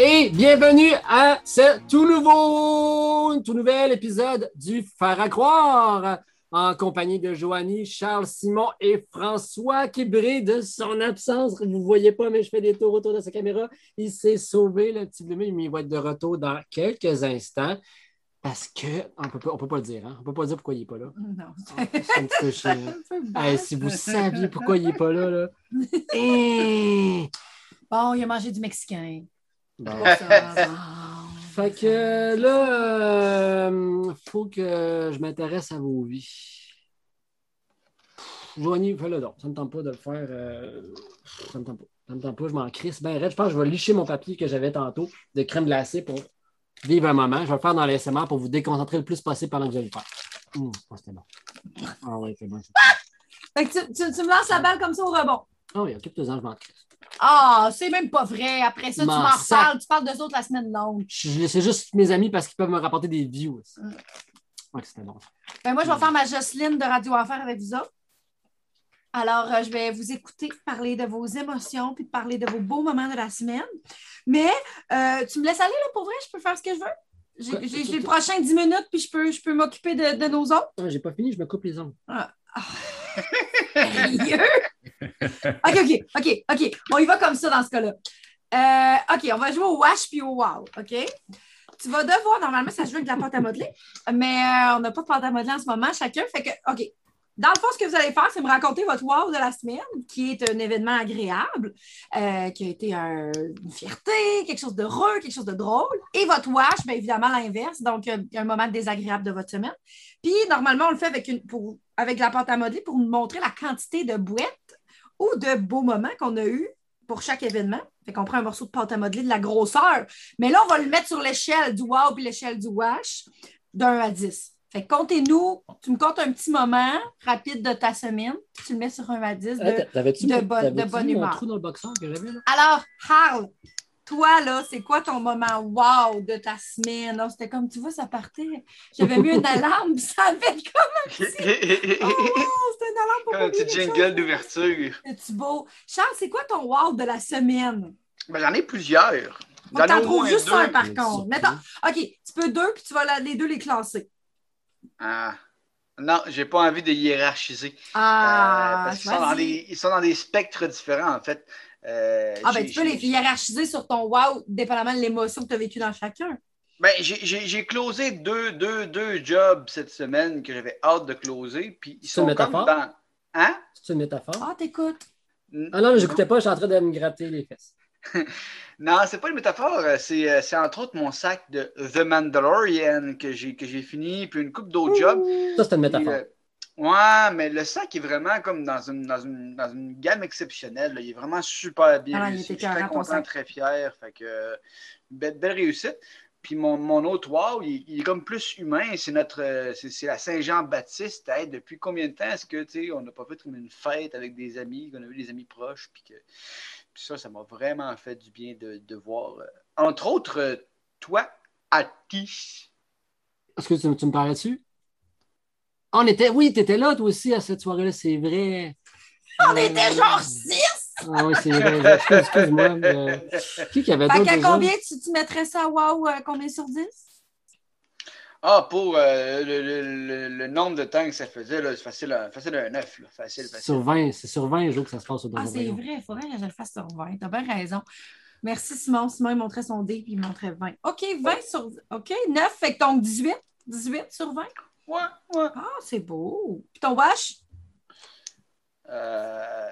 Et bienvenue à ce tout nouveau, tout nouvel épisode du Faire à croire en compagnie de Joanie, Charles, Simon et François qui brille de son absence. Vous ne voyez pas, mais je fais des tours autour de sa caméra. Il s'est sauvé, le petit bleu, mais il va être de retour dans quelques instants. Parce que, on peut pas, peut pas le dire, hein? On peut pas dire pourquoi il n'est pas là. Non. C'est un petit. Hey, si vous saviez pourquoi il n'est pas là, là. Bon, il a mangé du Mexicain. Bon. Fait que là, il faut que je m'intéresse à vos vies. Joanie, fais-le donc. Ça ne me tente pas de le faire. euh, Ça ne me tente pas. Ça me tente pas. Je m'en crisse ben raide. Je pense que je vais licher mon papier que j'avais tantôt de crème glacée pour vivre un moment. Je vais le faire dans l'ASMR pour vous déconcentrer le plus possible pendant que je vais le faire. Pense que c'était bon. Ah oui, c'est bon. Fait que tu, tu- tu me lances la balle comme ça au rebond. Ah oui, occupe-toi-en, je m'en. Ah, c'est même pas vrai. Après ça, tu M'en reparles. Tu parles d'eux autres la semaine longue. Laissais juste mes amis parce qu'ils peuvent me rapporter des views. aussi. Ouais, c'était bon. Ben, moi, je vais faire ma Jocelyne de Radio Enfer avec vous autres. Alors, euh, je vais vous écouter parler de vos émotions puis de parler de vos beaux moments de la semaine. Mais euh, tu me laisses aller, là, pour vrai? Je peux faire ce que je veux? J'ai les prochains 10 minutes, puis je peux, je peux m'occuper de, de nos autres. Ah, J'ai pas fini, je me coupe les ongles. OK, OK, OK, OK. On y va comme ça dans ce cas-là. Euh, OK, on va jouer au wash puis au wow, OK? Tu vas devoir, normalement, ça se joue avec de la pâte à modeler, mais euh, on n'a pas de pâte à modeler en ce moment, chacun. Fait que, OK. Dans le fond, ce que vous allez faire, c'est me raconter votre wow de la semaine, qui est un événement agréable, euh, qui a été un- une fierté, quelque chose de heureux, quelque chose de drôle. Et votre wash, bien évidemment, l'inverse, donc euh, un moment désagréable de votre semaine. Puis, normalement, on le fait avec, la pâte à modeler pour montrer la quantité de bouettes ou de beaux moments qu'on a eu pour chaque événement. Fait qu'on prend un morceau de pâte à modeler de la grosseur. Mais là, on va le mettre sur l'échelle du wow puis l'échelle du wash d'un à 10. Fait que comptez-nous, tu me comptes un petit moment rapide de ta semaine, puis tu le mets sur un à 10. de- Ah, bonne- de humeur. trou dans le boxeur que j'avais là? Alors, Harl, toi, là, c'est quoi ton moment wow de ta semaine? Non, c'était comme, tu vois, ça partait. J'avais mis une alarme, puis ça a fait comme, Comme oh, c'était une alarme pour un petit jingle d'ouverture. C'est-tu beau? Charles, c'est quoi ton wow de la semaine? Ben, J'en ai plusieurs. J'en moins juste deux. un, par contre. Mettons, OK, tu peux deux, puis tu vas la- les deux les classer. Ah. Non, j'ai pas envie de hiérarchiser. Euh, Ah, parce qu'ils sont, dans des, ils sont dans des spectres différents, en fait. Euh, Ah, ben, tu peux les hiérarchiser sur ton wow, dépendamment de l'émotion que tu as vécue dans chacun. Ben, j'ai- j'ai j'ai closé deux, deux, deux jobs cette semaine que j'avais hâte de closer. Puis ils C'est une sont comme métaphore? dans. Hein? C'est une métaphore? Ah, t'écoutes. Ah non, j'écoutais pas, je suis en train de me gratter les fesses. Non, c'est pas une métaphore. euh, C'est euh, c'est entre autres mon sac de The Mandalorian que j'ai que j'ai fini, puis une coupe d'autres jobs. Ça, c'est une métaphore. euh, ouais, mais le sac est vraiment comme dans une, dans une, dans une gamme exceptionnelle. là. Il est vraiment super bien Ah, il réussi. était Je suis très content, sac. très fier. Fait que, euh, belle, belle réussite. Puis mon, mon autre wow, il, il est comme plus humain. C'est notre euh, c'est c'est la Saint-Jean-Baptiste. Hey, depuis combien de temps est-ce que tu sais, on n'a pas fait comme une fête avec des amis, qu'on a eu des amis proches, puis que puis ça, ça m'a vraiment fait du bien de, de voir. euh, entre autres, euh, toi, Atis. Est-ce que tu, tu me parlais dessus? On était, oui, tu étais là, toi aussi, à cette soirée-là, c'est vrai. On était genre six! Ah oui, c'est vrai. Excuse- Excuse-moi. mais- Qui qui avait Fait d'autres qu'à exemples? combien tu, tu mettrais ça, wow, euh, combien sur 10? Ah, pour euh, le, le- le- le nombre de temps que ça faisait, là, c'est facile, à- facile à un 9. Là. Facile, facile. Sur 20, c'est sur 20 jours que ça se passe au Ah, c'est vrai, il faudrait que je le fasse sur 20. T'as bien raison. Merci, Simon. Simon, il montrait son dé, puis il montrait 20. OK, 20 sur... OK, 9, fait que donc 18. 18 sur 20. Ouais, ouais. Ah, c'est beau. Puis ton wash? Euh,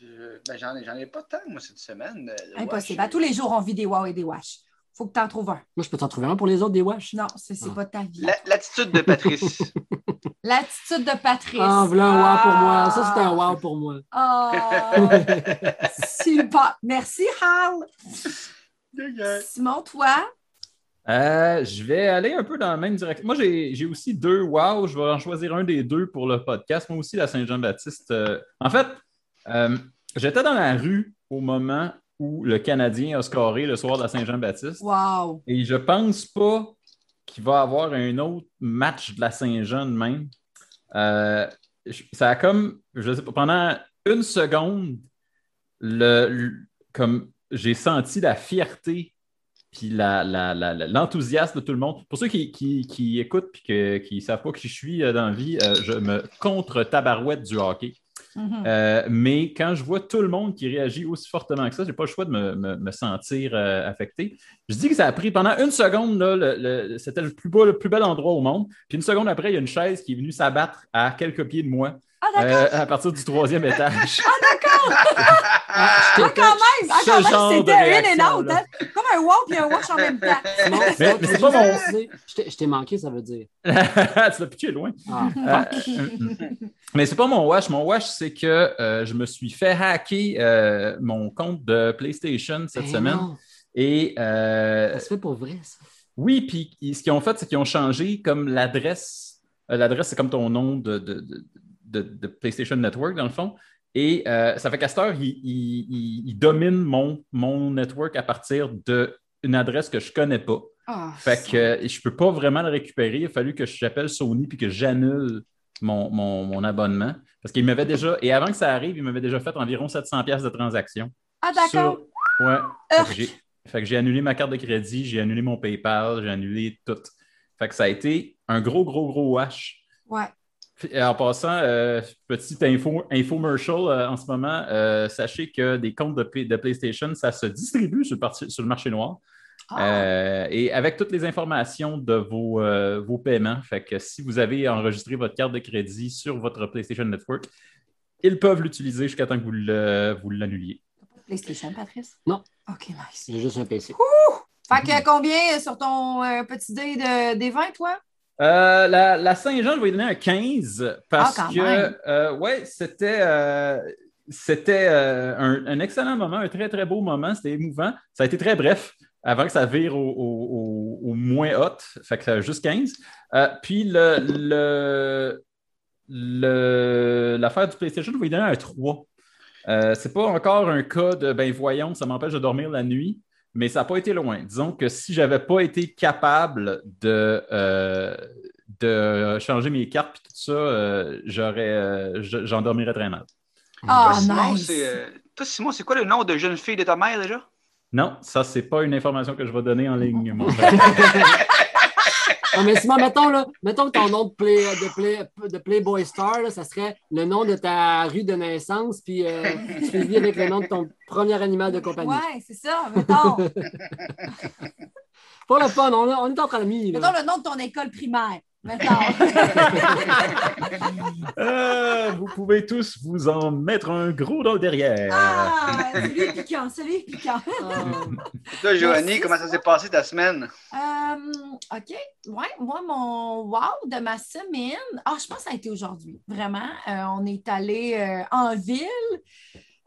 je- ben, j'en ai, j'en ai pas tant, moi, cette semaine. euh, Impossible. À tous les jours, on vit des wow et des wash. Faut que tu en trouves un. Moi, je peux t'en trouver un pour les autres, des wash. Non, c'est c'est Ah. pas ta vie. La- L'attitude de Patrice. L'attitude de Patrice. Ah, voilà un wow pour moi. Ça, c'est un wow pour moi. Oh, super. Merci, Hal. Simon, toi? Euh, je vais aller un peu dans la même direction. Moi, j'ai j'ai aussi deux wow. Je vais en choisir un des deux pour le podcast. Moi aussi, la Saint-Jean-Baptiste. Euh, en fait, euh, j'étais dans la rue au moment où le Canadien a scoré le soir de la Saint-Jean-Baptiste. Wow. Et je pense pas qu'il va y avoir un autre match de la Saint-Jean même. Euh, ça a comme, je sais pas, pendant une seconde, le, le- comme j'ai senti la fierté puis la- la- la- la- l'enthousiasme de tout le monde. Pour ceux qui, qui- qui écoutent et qui ne savent pas qui je suis euh, dans la vie, euh, je me contre-tabarouette du hockey. Mhm. Euh, mais quand je vois tout le monde qui réagit aussi fortement que ça, j'ai pas le choix de me, me- me sentir euh, affecté. Je dis que ça a pris pendant une seconde, c'était le plus, beau, le plus bel endroit au monde. Puis une seconde après, il y a une chaise qui est venue s'abattre à quelques pieds de moi Ah, euh, à partir du troisième étage. Ah, quand même! Ah, ce quand même, c'était in and réaction, out. là. hein? Comme un wow puis un wash en même temps. Mais- c'est pas mon- Je t'ai- je t'ai manqué, ça veut dire. tu l'as pitché loin. Ah, Euh, mais c'est pas mon wash. Mon wash, c'est que euh, je me suis fait hacker euh, mon compte de PlayStation cette ben semaine. non, Et euh, Ça se fait pour vrai, ça. oui, puis ce qu'ils ont fait, c'est qu'ils ont changé comme l'adresse. L'adresse, c'est comme ton nom de, de, de- de- de PlayStation Network, dans le fond. Et euh, ça fait qu'à cette heure, ils, ils- ils- ils dominent mon, mon network à partir d'une adresse que je ne connais pas. Ah, Fait que euh, je peux pas vraiment le récupérer. Il a fallu que j'appelle Sony puis que j'annule mon, mon- mon abonnement. Parce qu'il m'avait déjà, et avant que ça arrive, il m'avait déjà fait environ 700 pièces de transaction. Ah, d'accord. Sur- Ouais. Urk. Fait que j'ai annulé ma carte de crédit, j'ai annulé mon PayPal, j'ai annulé tout. Fait que ça a été un gros, gros, gros wash. Ouais. En passant, euh, petite info, infomercial euh, en ce moment, euh, sachez que des comptes de, PlayStation, ça se distribue sur le, parti- sur le marché noir. Ah, Euh, et avec toutes les informations de vos, euh, vos paiements, fait que si vous avez enregistré votre carte de crédit sur votre PlayStation Network, ils peuvent l'utiliser jusqu'à temps que vous le- vous l'annuliez. PlayStation, Patrice? Non. OK, nice. J'ai juste un PC. Fait que combien sur ton euh, petit dé de, des 20, toi? Euh, la, la Saint-Jean, je vais lui donner un 15 parce Ah, que, euh, ouais, c'était, euh, c'était un, un excellent moment, un très, très beau moment. C'était émouvant. Ça a été très bref avant que ça vire au, au- au- au moins hot. Fait que ça a juste 15. Euh, puis le, le, le- l'affaire du PlayStation, je vais lui donner un 3. Euh, c'est pas encore un cas de ben voyons, ça m'empêche de dormir la nuit, mais ça n'a pas été loin. Disons que si j'avais pas été capable de, euh, de changer mes cartes et tout ça, euh, j'aurais, euh, je- j'en dormirais très mal. Ah, Toi, Simon, nice. c'est, euh, toi, Simon, c'est quoi le nom de jeune fille de ta mère déjà? Non, ça, c'est pas une information que je vais donner en ligne, mon frère. Ah, mais Simon, mettons, là, mettons que ton nom de, play, de, play, de Playboy Star, là, ça serait le nom de ta rue de naissance, puis euh, suivi avec le nom de ton premier animal de compagnie. Ouais, c'est ça. Mettons, Pour le fun, on, on est entre amis. là. mettons le nom de ton école primaire. Euh, vous pouvez tous vous en mettre un gros dans le derrière. ah, celui piquant, celui piquant. Et toi, Joanie, comment ça s'est passé ta semaine? Euh, OK. Ouais, moi, mon wow de ma semaine, ah, je pense que ça a été aujourd'hui. Vraiment. Euh, on est allé euh, en ville.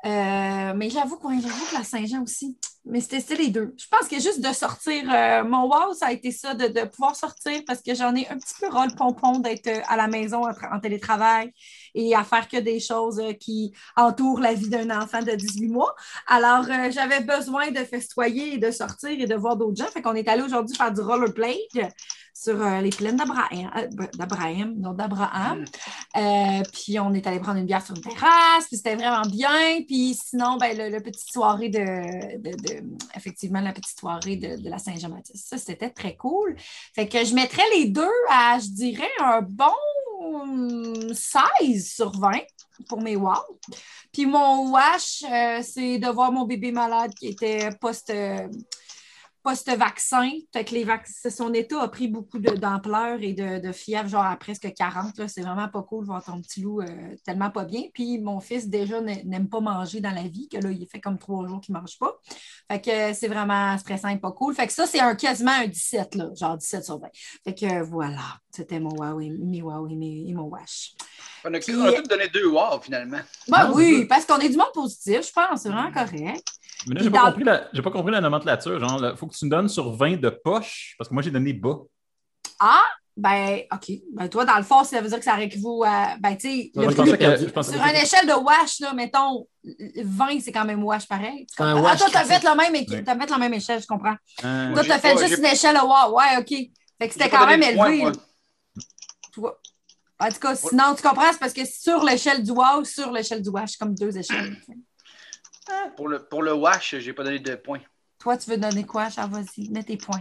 Euh, mais j'avoue, quoi, j'avoue que la Saint-Jean aussi. Mais c'était les deux. Je pense que juste de sortir, euh, mon wow, ça a été ça, de, de pouvoir sortir parce que j'en ai un petit peu ras le pompon d'être euh, à la maison en télétravail et à faire que des choses euh, qui entourent la vie d'un enfant de 18 mois. Alors, euh, j'avais besoin de festoyer et de sortir et de voir d'autres gens. Fait qu'on est allé aujourd'hui faire du rollerblade sur euh, les plaines d'Abraham, euh, d'Abraham, non, d'Abraham. Euh, puis on est allé prendre une bière sur une terrasse, puis c'était vraiment bien. Puis sinon, ben, le, le petite soirée de, de- de- effectivement, la petite soirée de, de la Saint-Jean-Baptiste. Ça, c'était très cool. Fait que je mettrais les deux à, je dirais, un bon hum, 16 sur 20 pour mes wow. Puis mon wash, euh, c'est de voir mon bébé malade qui était post, euh, post-vaccin. Que les son état a pris beaucoup d'ampleur et de, de fièvre, genre à presque 40. là. C'est vraiment pas cool voir ton petit loup euh, tellement pas bien. Puis mon fils, déjà, n'a- n'aime pas manger dans la vie, que là, il fait comme trois jours qu'il mange pas. Fait que c'est vraiment stressant et pas cool. Fait que ça, c'est un, quasiment un 17, là, genre 17 sur 20. Fait que euh, voilà, c'était mon wow et, mi- et mon wash. On a, Puis- on a tout donné deux wow finalement. Bah Non, oui, parce qu'on est du monde positif, je pense, c'est vraiment correct. Mais là, j'ai pas, compris la- j'ai pas compris la nomenclature. Genre, il faut que tu me donnes sur 20 de poche, parce que moi, j'ai donné bas. Ben, OK. Ben, toi, dans le fond, ça veut dire que ça équivaut à. Ben, tu sais, le que, sur une échelle de wash, là, mettons, 20, c'est quand même wash pareil. Wash ah, toi, t'as fait, le même, Ouais. t'as fait la même échelle, je comprends. Euh, Toi, t'as fait pas- juste une échelle de wow. Ouais, OK. Fait que c'était quand même points, élevé. En tout cas, sinon, tu comprends, c'est parce que sur l'échelle du wow, sur l'échelle du wash, comme deux échelles. sais. Pour le, pour le wash, j'ai pas donné de points. Toi, tu veux donner quoi, Charles? Vas-y, mets tes points.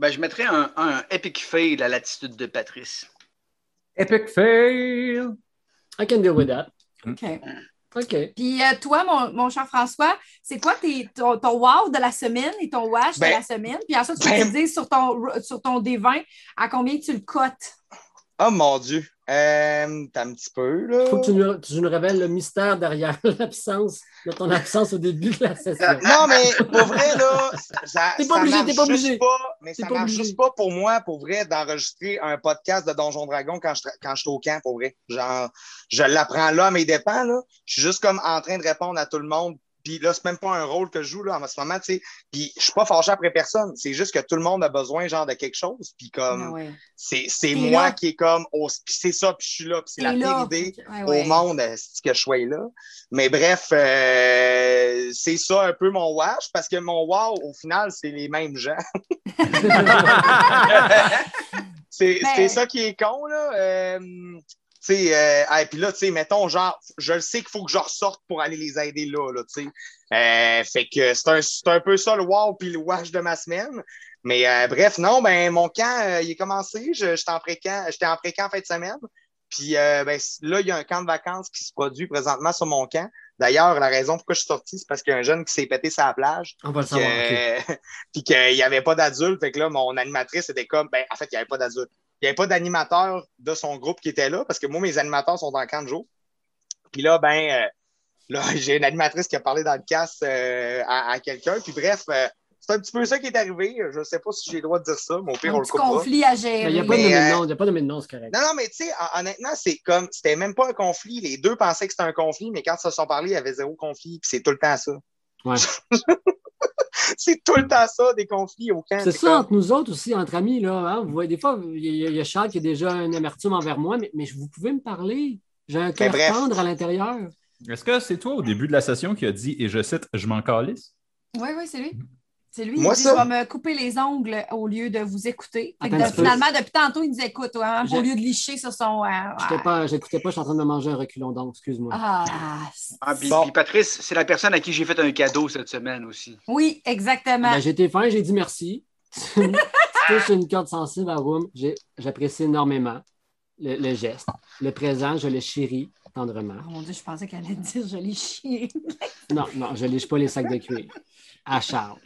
Ben, je mettrais un, un epic fail à l'attitude de Patrice. Epic fail! I can deal with that. OK. OK. Puis euh, toi, mon, mon cher François, c'est quoi tes, ton, ton wow de la semaine et ton wash Ben, de la semaine? Puis ensuite, tu ben- me dis sur ton, sur ton D20 à combien tu le cotes? Oh mon Dieu. Euh, T'as un petit peu, là. faut que tu nous, tu nous révèles le mystère derrière l'absence de ton absence au début de la session. Non, mais pour vrai, là, ça, T'es pas ça obligé, marche t'es pas juste obligé. pas, mais T'es ça pas marche obligé. juste pas pour moi, pour vrai, d'enregistrer un podcast de Donjon Dragon quand je, tra- quand je suis au camp, pour vrai. Genre, je l'apprends là à mes dépens, là. Je suis juste comme en train de répondre à tout le monde. Puis là, c'est même pas un rôle que je joue, là, en ce moment, tu sais. Puis je suis pas fâché après personne. C'est juste que tout le monde a besoin, genre, de quelque chose. Puis comme, Ah ouais. c'est, moi là. qui est comme, au- puis c'est ça, puis je suis là, puis c'est la pire idée Ouais, ouais. au monde euh, que je sois là. Mais bref, euh, c'est ça un peu mon wash, parce que mon wow, au final, c'est les mêmes gens. c'est Mais- c'est ça qui est con, là. Euh, tu sais, euh, et puis là, tu sais, mettons, genre, je le sais qu'il faut que je ressorte pour aller les aider là, là, tu sais. Euh, fait que c'est un, un peu ça le wow puis le wash de ma semaine. Mais euh, bref, non, ben mon camp, il est commencé. J'étais en pré-camp, j'étais en fin de semaine. Puis ben, là, il y a un camp de vacances qui se produit présentement sur mon camp. D'ailleurs, la raison pourquoi je suis sorti, c'est parce qu'il y a un jeune qui s'est pété sa plage. On va le savoir. puis qu'il n'y avait pas d'adulte. Fait que là, mon animatrice était comme, ben, en fait, il n'y avait pas d'adulte. Il n'y avait pas d'animateur de son groupe qui était là, parce que moi, mes animateurs sont en camp de jour. Puis là, ben, euh, là, j'ai une animatrice qui a parlé dans le casse euh, à, à quelqu'un. Puis bref, euh, c'est un petit peu ça qui est arrivé. Je ne sais pas si j'ai le droit de dire ça, mais au pire, Un on le petit coupera. conflit à gérer. Il n'y a pas de nom, il n'y a pas de nom, c'est correct. Non, non, mais tu sais, hon- honnêtement, c'est comme, c'était même pas un conflit. Les deux pensaient que c'était un conflit, mais quand ils se sont parlé, il y avait zéro conflit. Puis c'est tout le temps ça. Ouais. c'est tout le temps ça, des conflits au camp. C'est ça comme- entre nous autres aussi, entre amis. Là, hein. Vous voyez, des fois, il y, a- il y a Charles qui a déjà un amertume envers moi, mais, mais vous pouvez me parler. J'ai un cœur tendre à l'intérieur. Est-ce que c'est toi au début de la session qui a dit, et je cite, je m'en calisse? Oui, oui, c'est lui. C'est lui. Moi, il dit, ça- je vais me couper les ongles au lieu de vous écouter. Attends de- finalement, depuis tantôt, il nous écoute, hein, au lieu de licher sur son. euh, Je ouais. pas, j'écoutais pas, je suis en train de manger un reculon donc, excuse-moi. Ah, Ah, puis, Bon. puis Patrice, c'est la personne à qui j'ai fait un cadeau cette semaine aussi. oui, exactement. Ben, j'ai été fin, j'ai dit merci. touches une corde sensible à Room, j'apprécie énormément le, le geste. Le présent, je le chéris tendrement. Oh mon Dieu, je pensais qu'elle allait dire je l'ai chié. Non, non, je lèche pas les sacs de cuir. À Charles.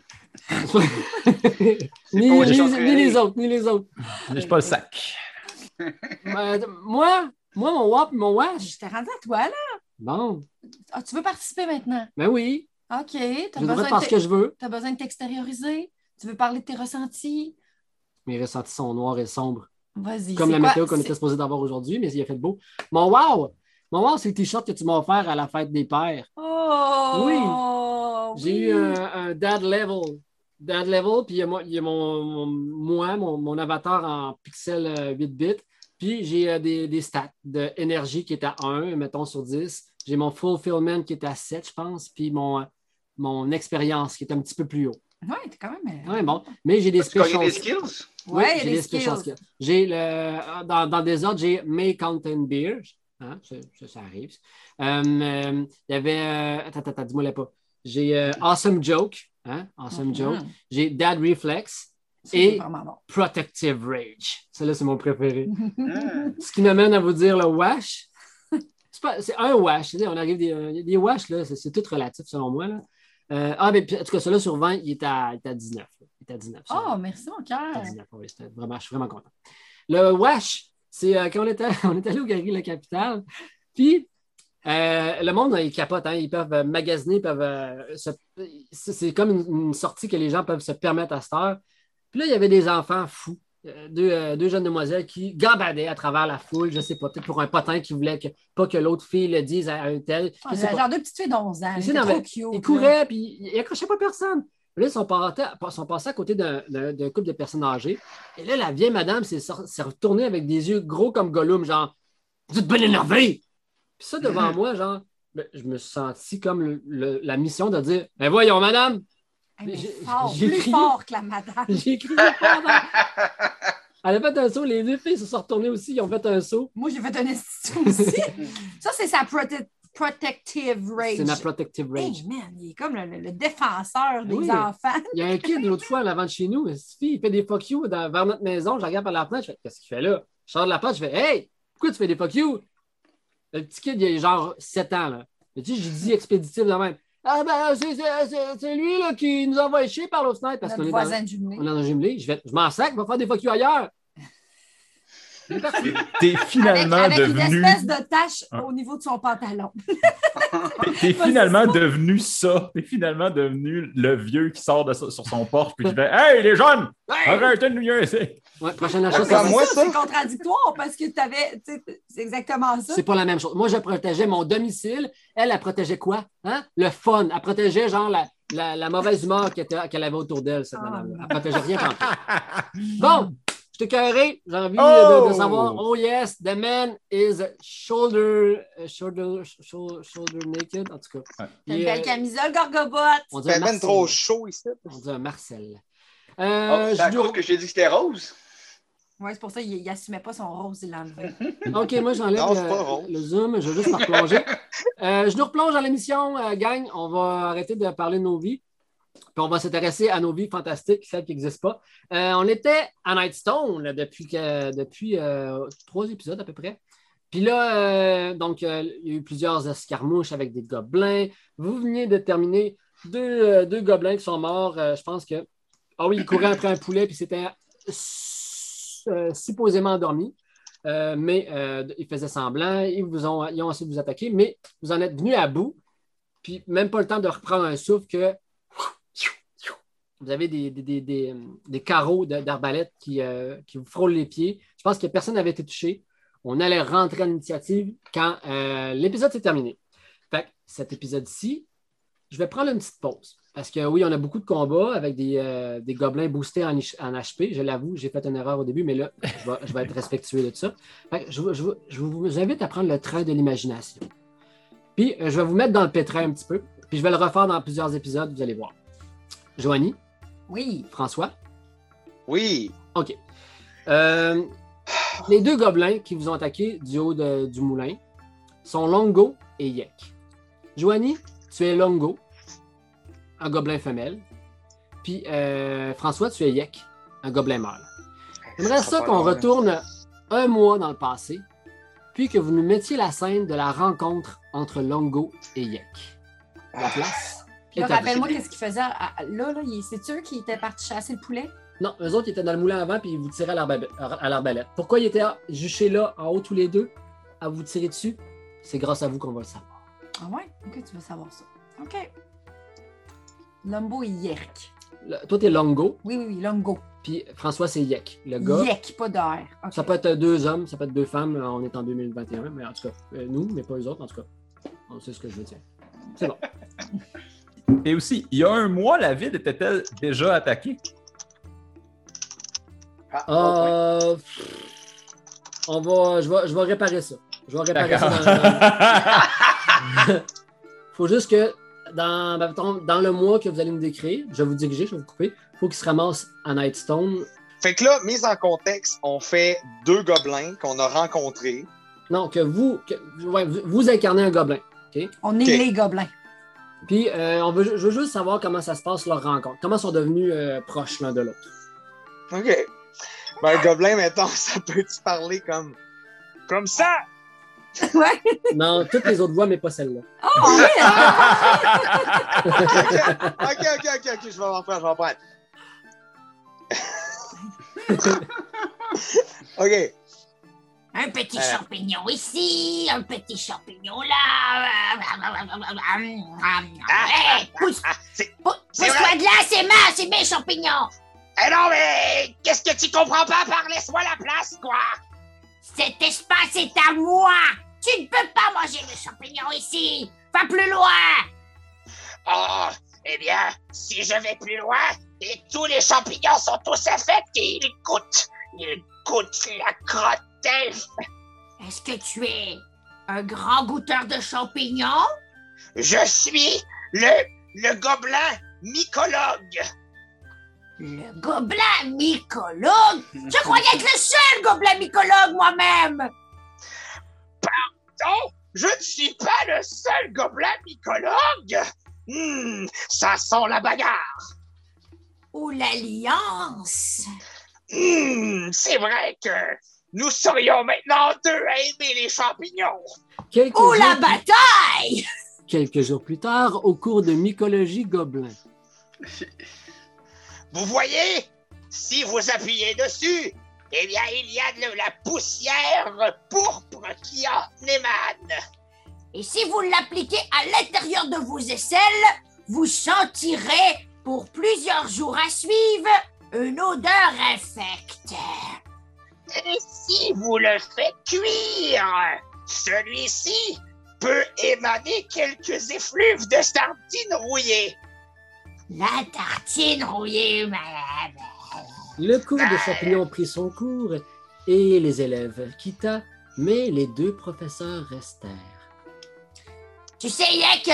Ni, les autres, ni les autres. Je pas le sac. Ben, moi, moi, mon WAP, mon WASH. Je t'ai rendu à toi, là. Bon, Ah, tu veux participer maintenant? ben oui, OK. Tu as, le droit de besoin faire ce que je veux. t'as besoin de t'extérioriser? Tu veux parler de tes ressentis? Mes ressentis sont noirs et sombres. Vas-y. Comme la quoi- météo qu'on était supposé d'avoir aujourd'hui, mais il a fait beau. Mon wow! Mon wow, c'est le t-shirt que tu m'as offert à la fête des pères. Oh! Oui. J'ai oui. eu un, un dad level. Dad level, puis il y a, moi, il y a mon, mon- moi, mon, mon avatar en pixel euh, 8 bits. Puis j'ai euh, des, des stats d'énergie qui est à 1, mettons sur 10. J'ai mon fulfillment qui est à 7, je pense. Puis mon, euh, mon expérience qui est un petit peu plus haut. Ouais, t'es quand même. euh, Ouais, bon. Mais j'ai des special des skills? oui, Ouais, j'ai des des special skills. skills. J'ai le, dans, dans des autres, j'ai May Content Beer. Hein, ça, ça, ça arrive. Euh, euh, il y avait. euh, attends, attends, attends, dis-moi là pas. J'ai euh, Awesome Joke. Hein, awesome Mhm. Joke. J'ai Dad Reflex. Et- bon. Protective Rage. Celui-là, c'est mon préféré. Hmm. Ce qui m'amène à vous dire le wash. C'est pas- C'est un wash. On arrive des, euh, des wash, là, c'est tout relatif selon moi. Là. Euh, ah, mais en tout cas, celui-là sur 20, il est à, il est à 19. là. Il est à 19. sur Oh, 20. merci, mon cœur. à 19, oui, vraiment, je suis vraiment content. Le wash, c'est euh, quand on était, on est allé au Galerie La Capitale, puis Euh, le monde, ils capotent, hein, ils peuvent euh, magasiner, ils peuvent euh, se- c'est comme une, une sortie que les gens peuvent se permettre à cette heure. Puis là, il y avait des enfants fous, euh, deux, deux jeunes demoiselles qui gambadaient à travers la foule, je sais pas, peut-être pour un potin qui voulait que, pas que l'autre fille le dise à un tel. Pas. genre deux petites filles d'11 ans. Non, trop cute. Ils là. couraient, puis ils accrochaient pas personne. Là, ils sont, passés à côté d'un couple de personnes âgées. Et là, la vieille madame s'est retournée avec des yeux gros comme Gollum, genre Vous êtes bien énervé! Puis ça, devant moi, genre, ben, je me suis senti comme le- le- la mission de dire Ben voyons, madame! Hey, mais j'ai- fort, plus crié. fort que la madame. J'ai crié. Elle a fait un saut, les deux filles se sont retournées aussi, ils ont fait un saut. Moi, j'ai fait un institut aussi. ça, c'est sa prote- protective rage. C'est ma protective Hey, rage. man, il est comme le, le- défenseur des Oui. enfants. Il y a un kid l'autre fois, l'avant de chez nous, fille, il fait des fuck you dans- vers notre maison. Je regarde par la fenêtre, je fais Qu'est-ce qu'il fait là? Je sors de la porte, je fais Hey, pourquoi tu fais des fuck you? Le petit kid, il a genre 7 ans. Là. Tu sais, j'ai dit expéditif de même. Ah ben, c'est- c'est c'est- c'est lui là, qui nous envoie chier par l'autre fenêtre parce qu'on est dans, on est dans un jumelé. Je, vais- je m'en sac, je vais faire des fuck you ailleurs. T'es finalement avec, avec devenu. une espèce de tache Ah. au niveau de son pantalon. T'es finalement devenu ça. T'es finalement devenu le vieux qui sort de sur son porche puis qui fait Hey les jeunes! Hey! Arrêtez de nous niaiser! Ouais, prochaine achat, ça moi, ça. C'est contradictoire parce que tu avais. C'est exactement ça. C'est pas la même chose. Moi, je protégeais mon domicile. Elle, elle protégeait quoi? Hein? Le fun. Elle protégeait genre la, la, la mauvaise humeur qu'elle était- qu'elle avait autour d'elle, cette Ah, madame-là. non. Elle protégeait rien quand Bon, je t'ai carré. J'ai envie Oh! de, de savoir. Oh yes, the man is shoulder, shoulder, shoulder, shoulder naked. En tout cas. Ouais. T'as une belle euh, camisole, Gorgobotte. on dit même trop chaud ici. On dit un Marcel. Oh, Euh, c'est à je cause dois- que je t'ai dit que c'était rose. Oui, c'est pour ça qu'il n'assumait pas son rose, il l'enlevait. OK, moi, j'enlève le, zoom. Je vais juste me replonger. Euh, je nous replonge dans l'émission, euh, gang. On va arrêter de parler de nos vies. Puis on va s'intéresser à nos vies fantastiques, celles qui n'existent pas. Euh, on était à Nightstone là, depuis, que, depuis euh, trois épisodes à peu près. Puis là, euh, donc, euh, il y a eu plusieurs escarmouches avec des gobelins. Vous veniez de terminer deux, euh, deux gobelins qui sont morts. euh, je pense que. Ah oui, ils couraient après un poulet, puis c'était supposément endormi. Euh, mais euh, ils faisaient semblant, ils, vous ont, ils ont essayé de vous attaquer, mais vous en êtes venu à bout, puis même pas le temps de reprendre un souffle que vous avez des, des, des- carreaux d'arbalète qui, euh, vous frôlent les pieds. Je pense que personne n'avait été touché. On allait rentrer en initiative quand euh, l'épisode s'est terminé. Fait cet épisode-ci, je vais prendre une petite pause. Parce que oui, on a beaucoup de combats avec des, euh, des gobelins boostés en, en HP. Je l'avoue, j'ai fait une erreur au début, mais là, je vais, je vais être respectueux de ça. Fait que je, vous- je vous- je vous invite à prendre le train de l'imagination. Puis, euh, je vais vous mettre dans le pétrin un petit peu. Puis, je vais le refaire dans plusieurs épisodes, vous allez voir. Joanie, Oui. François, Oui. OK. Euh, les deux gobelins qui vous ont attaqué du haut de- du moulin sont Longo et Yek. Joanie, tu es Longo, un gobelin femelle. Puis euh, François, tu es Yek, un gobelin mâle. J'aimerais ça qu'on retourne un mois dans le passé, puis que vous nous mettiez la scène de la rencontre entre Longo et Yek. La place. À vous. rappelle-moi qu'est-ce qu'il faisait. à- à- Là, là, c'est eux qui étaient partis chasser le poulet? Non, eux autres, ils étaient dans le moulin avant, puis ils vous tiraient à l'arbalète. Pourquoi ils étaient juchés là, en haut tous les deux, à vous tirer dessus? C'est grâce à vous qu'on va le savoir. Ah ouais? Ok, tu veux savoir ça. Ok. Lumbo et Yerk. Le- toi, t'es Longo, Oui, oui, oui, Longo. puis François, c'est Yek. Le gars, Yek, pas d'air. Ok. ça peut être deux hommes, ça peut être deux femmes, euh, on est en 2021, mais en tout cas, euh, nous, mais pas eux autres, en tout cas. On sait ce que je veux dire. C'est bon. Et aussi, il y a un mois, la ville était-elle déjà attaquée? Ah, bon point. Euh, pff, on va, je, vais, je vais réparer ça. Je vais réparer ça. D'accord. dans- dans- faut juste que dans, ben, dans le mois que vous allez me décrire, je vais vous diriger, je vais vous couper, il faut qu'il se ramasse à Nightstone. Fait que là, mise en contexte, on fait deux gobelins qu'on a rencontrés. Non, que vous, que, ouais, vous, vous incarnez un gobelin. On est les gobelins. Puis, euh, on veut, je veux juste savoir comment ça se passe leur rencontre. Comment ils sont devenus euh, proches l'un de l'autre? OK. Ben, un gobelin, mettons, ça peut-tu parler comme. Comme ça! Ouais. Non, toutes les autres voix, mais pas celle-là. Oh, oui! OK, OK, OK, OK, je vais en reprendre, je vais en prendre. OK. Un petit Euh. champignon ici, un petit champignon là. Hey, pousse, Ah, pousse-toi vrai. de là, c'est ma, c'est mes champignons. Eh non, mais qu'est-ce que tu comprends pas par laisse-moi la place, quoi? Cet espace est à moi. Tu ne peux pas manger mes champignons ici. Va plus loin. Oh, eh bien, si je vais plus loin, et tous les champignons sont tous infectés, ils goûtent, ils goûtent la crotte d'elfe. Est-ce que tu es un grand goûteur de champignons? Je suis le, le gobelin mycologue. Le gobelin mycologue? Je croyais être le seul gobelin mycologue moi-même. Non, je ne suis pas le seul gobelin mycologue. Hmm, ça sent la bagarre. Ou l'alliance? Hmm, c'est vrai que nous serions maintenant deux à aimer les champignons. Quelques, Ou la bataille? quelques jours plus tard, au cours de mycologie gobelin. Vous voyez, si vous appuyez dessus, eh bien, il y a de la poussière pourpre qui en émane. Et si vous l'appliquez à l'intérieur de vos aisselles, vous sentirez pour plusieurs jours à suivre une odeur infecte. Et si vous le faites cuire, celui-ci peut émaner quelques effluves de sardines rouillées. La tartine rouillée, madame. Le cours de champignons prit son cours et les élèves quitta, mais les deux professeurs restèrent. Tu sais, Yek,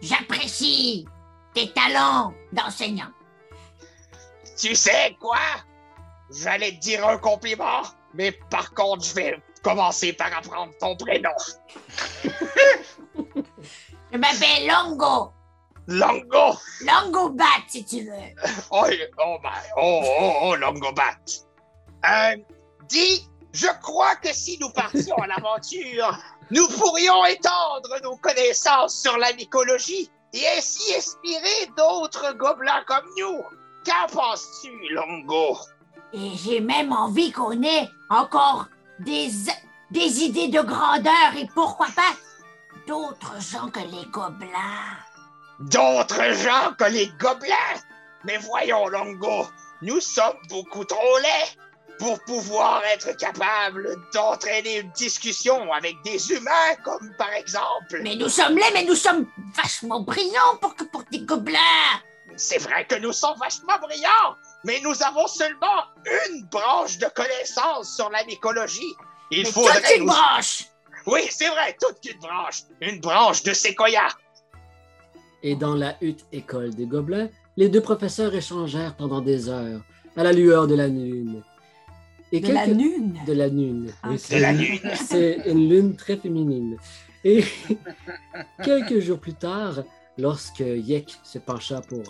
j'apprécie tes talents d'enseignant. Tu sais quoi? J'allais te dire un compliment, mais par contre, je vais commencer par apprendre ton prénom. Je m'appelle Longo. Longo! Longo Bat, si tu veux. Oh, oh, ben, oh, oh, oh, Longobat. Euh, dis, je crois que si nous partions à l'aventure, nous pourrions étendre nos connaissances sur la mycologie et ainsi inspirer d'autres gobelins comme nous. Qu'en penses-tu, Longo? Et j'ai même envie qu'on ait encore des, des idées de grandeur et pourquoi pas d'autres gens que les gobelins. D'autres gens que les gobelins? Mais voyons, Longo, nous sommes beaucoup trop laids pour pouvoir être capables d'entraîner une discussion avec des humains, comme par exemple. Mais nous sommes laids, mais nous sommes vachement brillants pour que pour des gobelins. C'est vrai que nous sommes vachement brillants, mais nous avons seulement une branche de connaissances sur la mycologie. Il mais faudrait toute une nous- branche. Oui, c'est vrai, toute une branche. Une branche de séquoia. Et dans la hutte école des gobelins, les deux professeurs échangèrent pendant des heures, à la lueur de la lune. Et De la quelques- lune? De la lune. Ah, Oui, ok. c'est De la une- lune. C'est une lune très féminine. Et quelques jours plus tard, lorsque Yek se pencha pour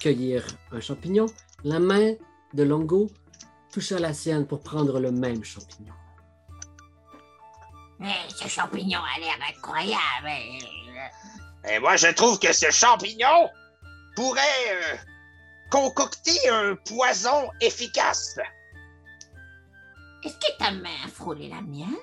cueillir un champignon, la main de Longo toucha la sienne pour prendre le même champignon. Mais ce champignon a l'air incroyable. Et moi, je trouve que ce champignon pourrait euh, concocter un poison efficace. Est-ce que ta main a frôlé la mienne?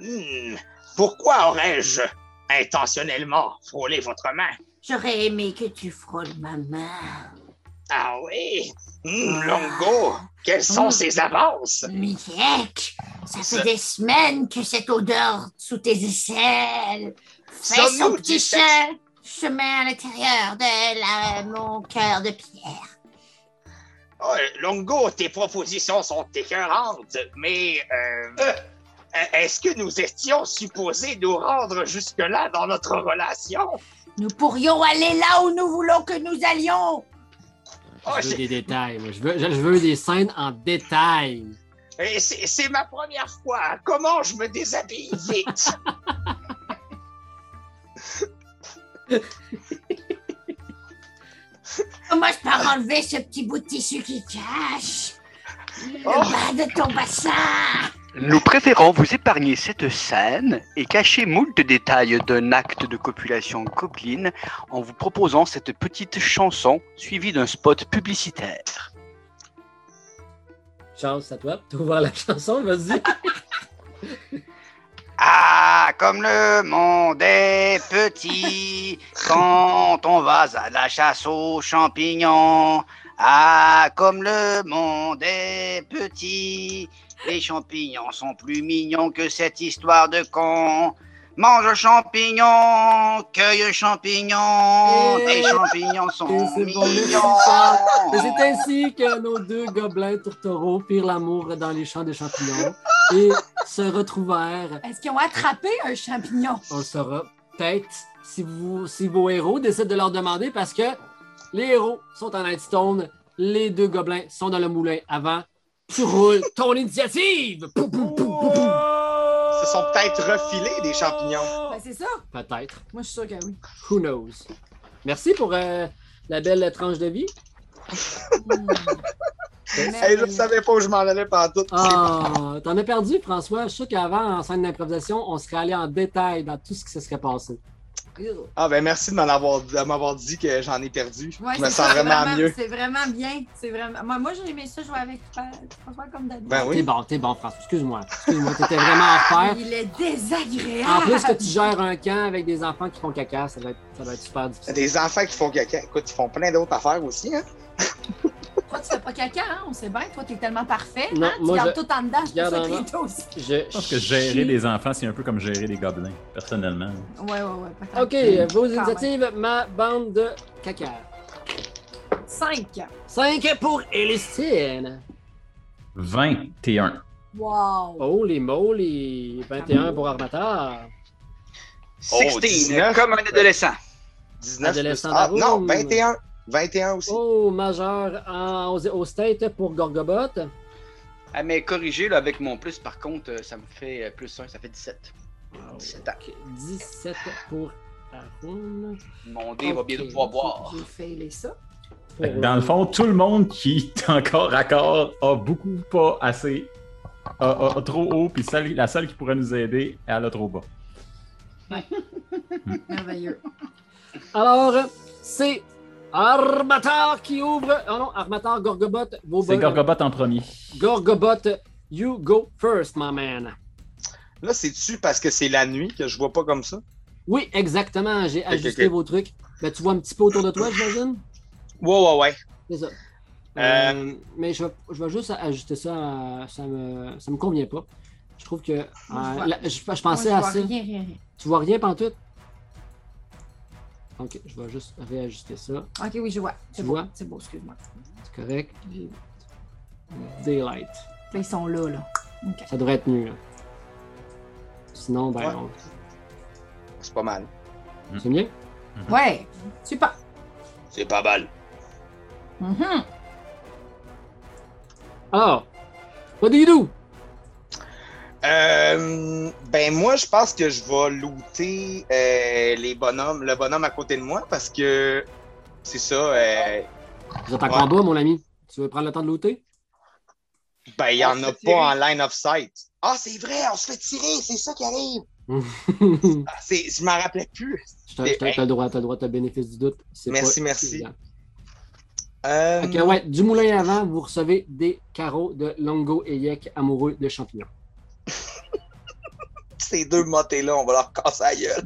Hmm, Pourquoi aurais-je intentionnellement frôlé votre main? J'aurais aimé que tu frôles ma main. Ah oui? Hmm, Longo, quelles sont Hmm. ses avances? Miek, ça fait des semaines que cette odeur sous tes aisselles fait son petit chemin à l'intérieur de la- mon cœur de pierre. Oh, Longo, tes propositions sont écœurantes, mais euh, est-ce que nous étions supposés nous rendre jusque-là dans notre relation? Nous pourrions aller là où nous voulons que nous allions. Oh, Je veux j'ai- des détails. moi. Je veux, je veux des scènes en détail. c'est ma première fois. Comment je me déshabille vite? Commence par enlever ce petit bout de tissu qui cache le Oh. bas de ton bassin? Nous préférons vous épargner cette scène et cacher moult détails d'un acte de copulation gobeline en vous proposant cette petite chanson suivie d'un spot publicitaire. Charles, c'est à toi. Tu ouvres la chanson, vas-y. Ah, comme le monde est petit, quand on va à la chasse aux champignons. Ah, comme le monde est petit, les champignons sont plus mignons que cette histoire de con. Mange un champignon, cueille un champignon, Et- les champignons sont Et c'est bon, mignons. C'est ainsi que nos deux gobelins tourtereaux firent l'amour dans les champs de champignons et se retrouvèrent. Est-ce qu'ils ont attrapé un champignon? On le saura peut-être si, vous, si vos héros décident de leur demander parce que les héros sont en Nightstone, les deux gobelins sont dans le moulin avant. Tu roules ton initiative! Pou, pou, pou, pou, pou. Se sont peut-être refilés des champignons. Ben, c'est ça. Peut-être. Moi, je suis sûre que oui. Who knows? Merci pour euh, la belle tranche de vie. Hey, je ne savais pas où je m'en allais pendant tout. Ah, t'en as perdu, François. Je suis sûr qu'avant, en scène d'improvisation, on serait allé en détail dans tout ce qui se serait passé. Ah ben merci de m'avoir dit que j'en ai perdu. Ouais, je me c'est sens vraiment, mieux. C'est vraiment bien. C'est vraiment... Moi, moi j'ai aimé ça jouer avec François comme d'habitude. Ben T'es oui. bon, t'es bon, François. Excuse-moi. Excuse-moi, t'étais vraiment en refaire. Il est désagréable. En plus que tu gères un camp avec des enfants qui font caca, ça va être, ça va être super difficile. Des enfants qui font caca. Écoute, ils font plein d'autres affaires aussi, hein? Toi, tu fais pas caca, hein? On sait bien. Toi, t'es tellement parfait. Non, hein? Tu gardes je- tout en dedans. je garde ça en dedans. aussi. Je, Je pense que gérer les enfants, c'est un peu comme gérer les gobelins, personnellement. Ouais, ouais, ouais. Ok, vos Quand même. initiatives, ma bande de caca. Cinq. 5 pour Elistine. 21. Wow. Holy moly. 21 pour Armateur. 16, 19. comme un adolescent. 19 Adolescent plus... Ah, non, 21. 21 aussi. Oh, majeur en- au, state pour Gorgobot. Ah, mais corrigé là, avec mon plus, par contre, euh, ça me fait euh, plus 1, ça fait 17. 17 ans. Ok, 17 pour Arun. Mon dé va Ok. bientôt pouvoir boire. J'ai ça. Pour, dans le fond, tout le monde qui est encore à corps a beaucoup pas assez, a, a- a trop haut, puis celle- la seule qui pourrait nous aider, elle a trop bas. Merveilleux. Alors, c'est Armateur qui ouvre. Oh non, Armateur, Gorgobot. Vos C'est bo- Gorgobot en premier. Gorgobot, you go first, my man. Là, c'est-tu parce que c'est la nuit que je vois pas comme ça? Oui, exactement. J'ai ajusté vos trucs. Ben, tu vois un petit peu autour de toi, j'imagine? Ouais, ouais, ouais. C'est ça. Euh, Euh, mais je vais, je vais juste ajuster ça. à- ça me, ça me convient pas. Je trouve que. Moi, je euh, vois- la- je, je Moi, pensais je à vois ça. Rien, rien, rien. Tu vois rien pantoute? Ok, je vais juste réajuster ça. Ok, oui, je vois. Tu beau. vois? C'est beau, excuse-moi. C'est correct. Daylight. Là, ils sont là, là. Ça devrait être mieux. là. Sinon, ben, Ouais. on- C'est pas mal. c'est mieux? Ouais. Super. C'est pas mal. Mhm. Alors, what do you do? Euh, ben moi, je pense que je vais looter euh, les bonhommes, le bonhomme à côté de moi parce que c'est ça. euh, Vous êtes en Ouais. combat, mon ami. Tu veux prendre le temps de looter? ben, il n'y On en a tirer. pas en line of sight. Ah, c'est vrai, on se fait tirer, c'est ça qui arrive. je Ah, je m'en rappelais plus. t'as je t'ai- t'as le droit, t'as le droit, t'as le bénéfice du doute. Merci, pas merci. évident. Euh, Ok, ouais, du moulin avant, vous recevez des carreaux de Longo et Yek amoureux de champignons. Ces deux motés-là, on va leur casser la gueule.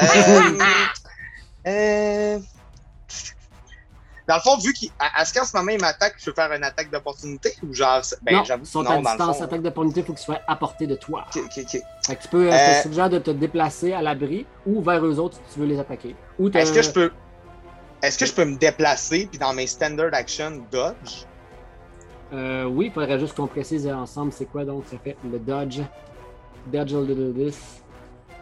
euh, euh, Dans le fond, vu qu'il. à- Est-ce qu'en ce moment, il m'attaque, je peux faire une attaque d'opportunité ou genre. Ben, non, sont non, à dans le distance, fond. attaque d'opportunité, il faut qu'ils soient à portée de toi. Ok, ok, ok. Fait que tu peux, euh, je Euh, te suggère de te déplacer à l'abri ou vers eux autres si tu veux les attaquer. Est-ce que je peux. Est-ce que je peux me déplacer puis dans mes standard action dodge? Euh, oui, il faudrait juste qu'on précise ensemble c'est quoi donc ça fait le dodge. Dodge a little this.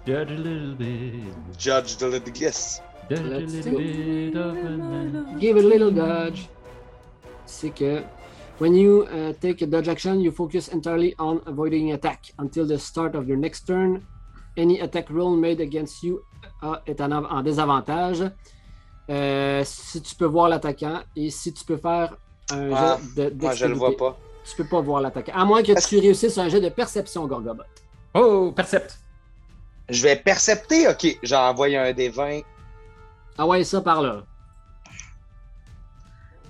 Judge a little bit. Judge the Litigious. Judge a little bit of a. Give it a little dodge. C'est que when you uh, take a dodge action, you focus entirely on avoiding attack until the start of your next turn. Any attack roll made against you uh, est en désavantage. Euh, si tu peux voir l'attaquant et si tu peux faire un Ah, jet de Moi, je le vois pas. Tu peux pas voir l'attaquant. À moins que tu réussisses un jet de perception, Gorgobot. Oh, percept. Je vais percepter, ok. J'ai envoyé un des 20. Ah ouais, ça par là.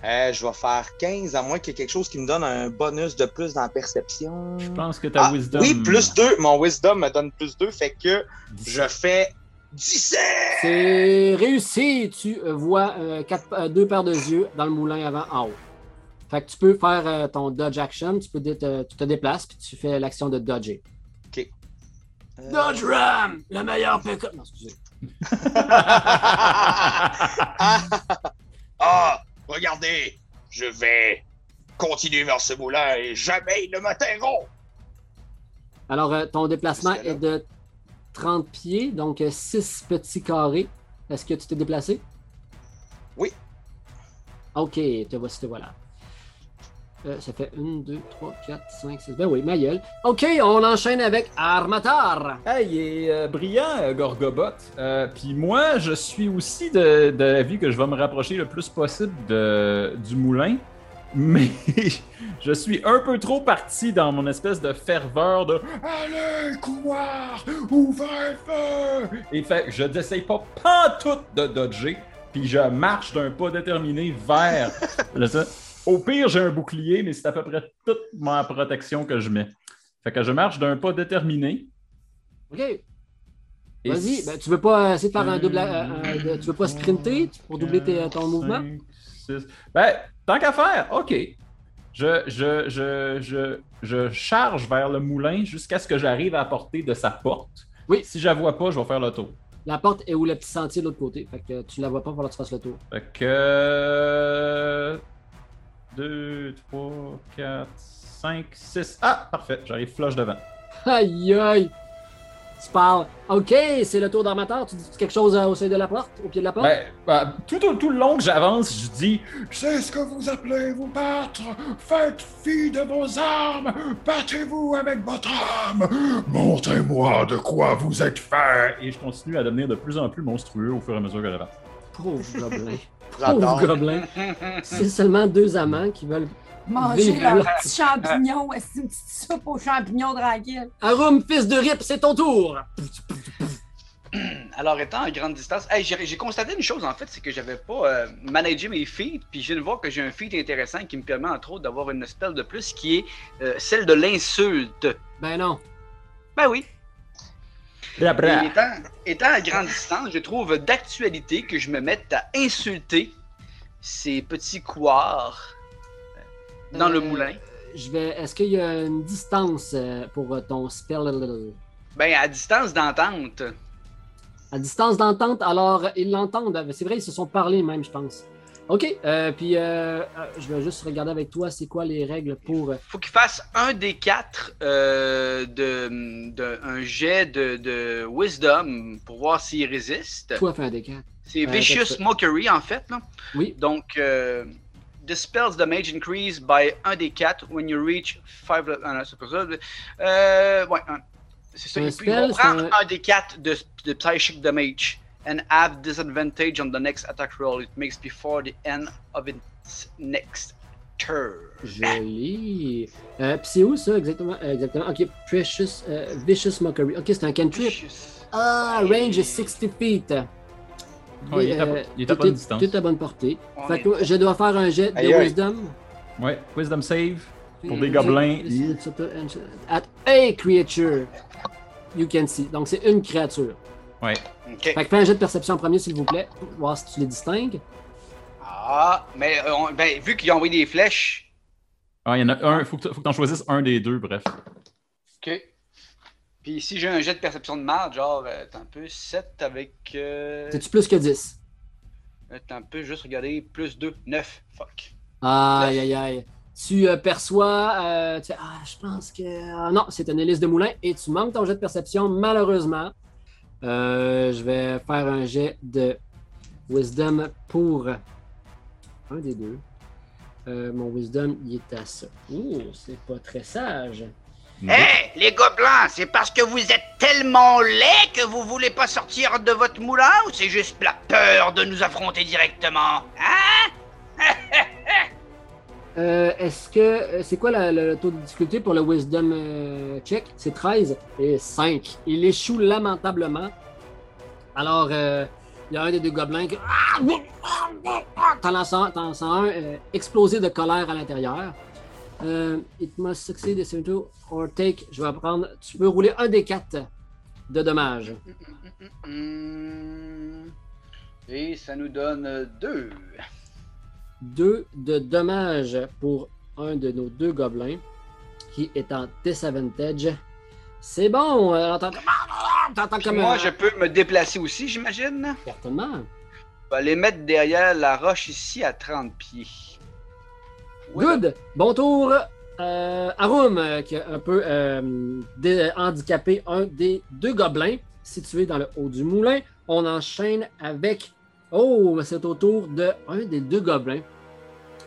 Euh, je vais faire 15, à moins qu'il y ait quelque chose qui me donne un bonus de plus dans la perception. Je pense que ta Ah, wisdom. Oui, plus 2. Mon wisdom me donne plus 2, fait que je fais 17! C'est réussi. Tu vois euh, quatre- euh, deux paires de yeux dans le moulin avant en haut. Fait que tu peux faire euh, ton dodge action. Tu, peux te, tu te déplaces puis tu fais l'action de dodger. Euh, Dodge Ram, le meilleur pick-up. Non, excusez. ah, regardez, je vais continuer vers ce moulin et jamais ils ne m'atteindront. Alors, euh, ton déplacement est de 30 pieds, donc 6 petits carrés. Est-ce que tu t'es déplacé? Oui. Ok, te voici, te voilà. Euh, ça fait 1, 2, 3, 4, 5, 6. Ben oui, ma gueule. Ok, on enchaîne avec Armatar. Hey, il est euh, brillant, euh, Gorgobot. Puis moi, je suis aussi de, de l'avis que je vais me rapprocher le plus possible de, du moulin. Mais je suis un peu trop parti dans mon espèce de ferveur de Allez, couloir, ouvrez feu! Et fait, je n'essaye pas pantoute de dodger, puis je marche d'un pas déterminé vers. Au pire, j'ai un bouclier, mais c'est à peu près toute ma protection que je mets. Fait que je marche d'un pas déterminé. Ok, vas-y. Ben, tu veux pas essayer de faire un double. euh, euh, tu veux pas sprinter pour doubler tes- ton mouvement? Ben, tant qu'à faire, ok. Je, je, je, je, je charge vers le moulin jusqu'à ce que j'arrive à la portée de sa porte. Oui. Si je la vois pas, je vais faire le tour. La porte est où? Le petit sentier de l'autre côté. Fait que tu la vois pas, falloir que tu fasses le tour. Fait que. 2, 3, 4, 5, 6. Ah, parfait, j'arrive flush devant. Aïe aïe! Tu parles. Ok, c'est le tour d'Armateur. Tu dis quelque chose euh, au seuil de la porte, au pied de la porte? Ben, ben, tout, au- tout le long que j'avance, je dis C'est ce que vous appelez vous battre. Faites fi de vos armes. Battez-vous avec votre âme. Montrez-moi de quoi vous êtes fait. Et je continue à devenir de plus en plus monstrueux au fur et à mesure que j'avance. Pauvre gobelin. Pauvre gobelin. C'est seulement deux amants qui veulent. Manger leurs petits champignons. C'est une petite soupe aux champignons tranquille? Arum, fils de Rip, c'est ton tour! Alors, étant à grande distance, hey, j'ai j'ai constaté une chose en fait, c'est que j'avais pas euh, managé mes feats, puis je viens de voir que j'ai un feat intéressant qui me permet entre autres d'avoir une spell de plus qui est euh, celle de l'insulte. Ben non. Ben oui. Bra, Et bra. étant, étant à grande distance, je trouve d'actualité que je me mette à insulter ces petits couards euh, dans le Euh, moulin. Je vais. Est-ce qu'il y a une distance euh, pour euh, ton spell? Ben, à distance d'entente. À distance d'entente, alors ils l'entendent. C'est vrai, ils se sont parlé même, je pense. Ok, euh, puis euh, euh, je vais juste regarder avec toi, c'est quoi les règles pour. euh, Faut qu'il fasse un des quatre euh, de, de- un jet de, de wisdom pour voir s'il résiste. Toi, fais un des quatre. C'est vicious mockery en fait. Là. Oui. Donc, dispels damage increase by 1 des 4 when you reach 5 Ah c'est pas ça. Ouais, un. c'est ça. Un Et puis, c'est prendre un- un... des 4 de, de psychic damage and have disadvantage on the next attack roll it makes before the end of its next turn. Joli. Euh, puis c'est où ça exactement? Euh, exactement. Ok, Precious, euh, Vicious Mockery. Ok, c'est un cantrip. Vicious. Ah, range est 60 feet. Il est à- Euh, il est à tout bonne distance. Tout à bonne portée. On Fait est- que je dois faire un jet de Aïe, aïe. wisdom. Ouais, wisdom save. Pour des gobelins. At a creature you can see. Donc c'est une créature. Ouais. Fait que fais un jet de perception en premier, s'il vous plaît. pour Voir si tu les distingues. Ah, mais euh, on- ben, vu qu'ils ont envoyé des flèches. Ah, il y en a un. Faut que tu en choisisses un des deux, bref. Ok. Puis si j'ai un jet de perception de marde, genre, euh, t'as un peu 7 avec. Euh, C'est-tu plus que 10? t'as un peu juste regarder plus 2, 9. Fuck. Aïe, aïe, aïe. Tu euh, perçois. euh, tu ah, je pense que. ah, non, c'est une hélice de moulin et tu manques ton jet de perception, malheureusement. Euh, je vais faire un jet de wisdom pour un des deux. Euh, mon wisdom, il est à ça. Ouh, c'est pas très sage. Hé, les gobelins, c'est parce que vous êtes tellement laids que vous voulez pas sortir de votre moulin ou c'est juste la peur de nous affronter directement Hein? Euh, Est-ce que. euh, C'est quoi le taux de difficulté pour le Wisdom euh, check? C'est 13 et 5. Il échoue lamentablement. Alors, il y a un des deux gobelins qui. Un, t'en lances un explosé de colère à l'intérieur. It must succeed a or take. Je vais prendre. Tu peux rouler un des quatre de dommages. Et ça nous donne deux. Deux de dommages pour un de nos deux gobelins qui est en disadvantage. C'est bon. Alors, t'entends, t'entends Puis comme moi, un- je peux me déplacer aussi, j'imagine. Certainement. Je vais les mettre derrière la roche ici à 30 pieds. Good. Bon tour. Euh, Arum, euh, qui a un peu euh, dé- handicapé un des deux gobelins situés dans le haut du moulin. On enchaîne avec. Oh, c'est au tour de un des deux gobelins.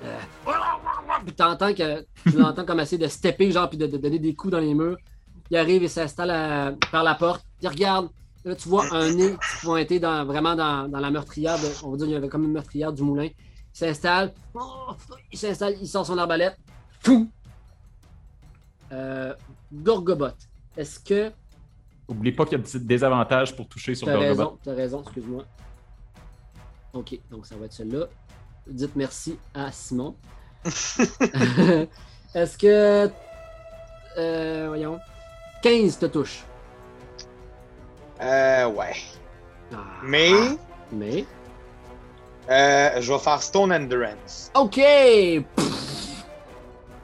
Euh, Puis t'entends que tu l'entends comme essayer de stepper, genre, puis de, de donner des coups dans les murs. Il arrive et s'installe à- par la porte. Il regarde. Là, tu vois un nez qui pointé dans, vraiment dans, dans la meurtrière. de- on va dire qu'il y avait comme une meurtrière du moulin. Il s'installe. Oh, il s'installe, il sort son arbalète. Fou! Euh, Gorgobot. Est-ce que. Oublie pas qu'il y a un petit désavantage pour toucher sur T'as Gorgobot. raison, t'as raison, excuse-moi. Ok, donc ça va être celui-là. Dites merci à Simon. Est-ce que. Euh, voyons. 15 te touche. Euh, ouais. Ah, Mais, Mais? euh, je vais faire Stone Endurance. Ok! Pff.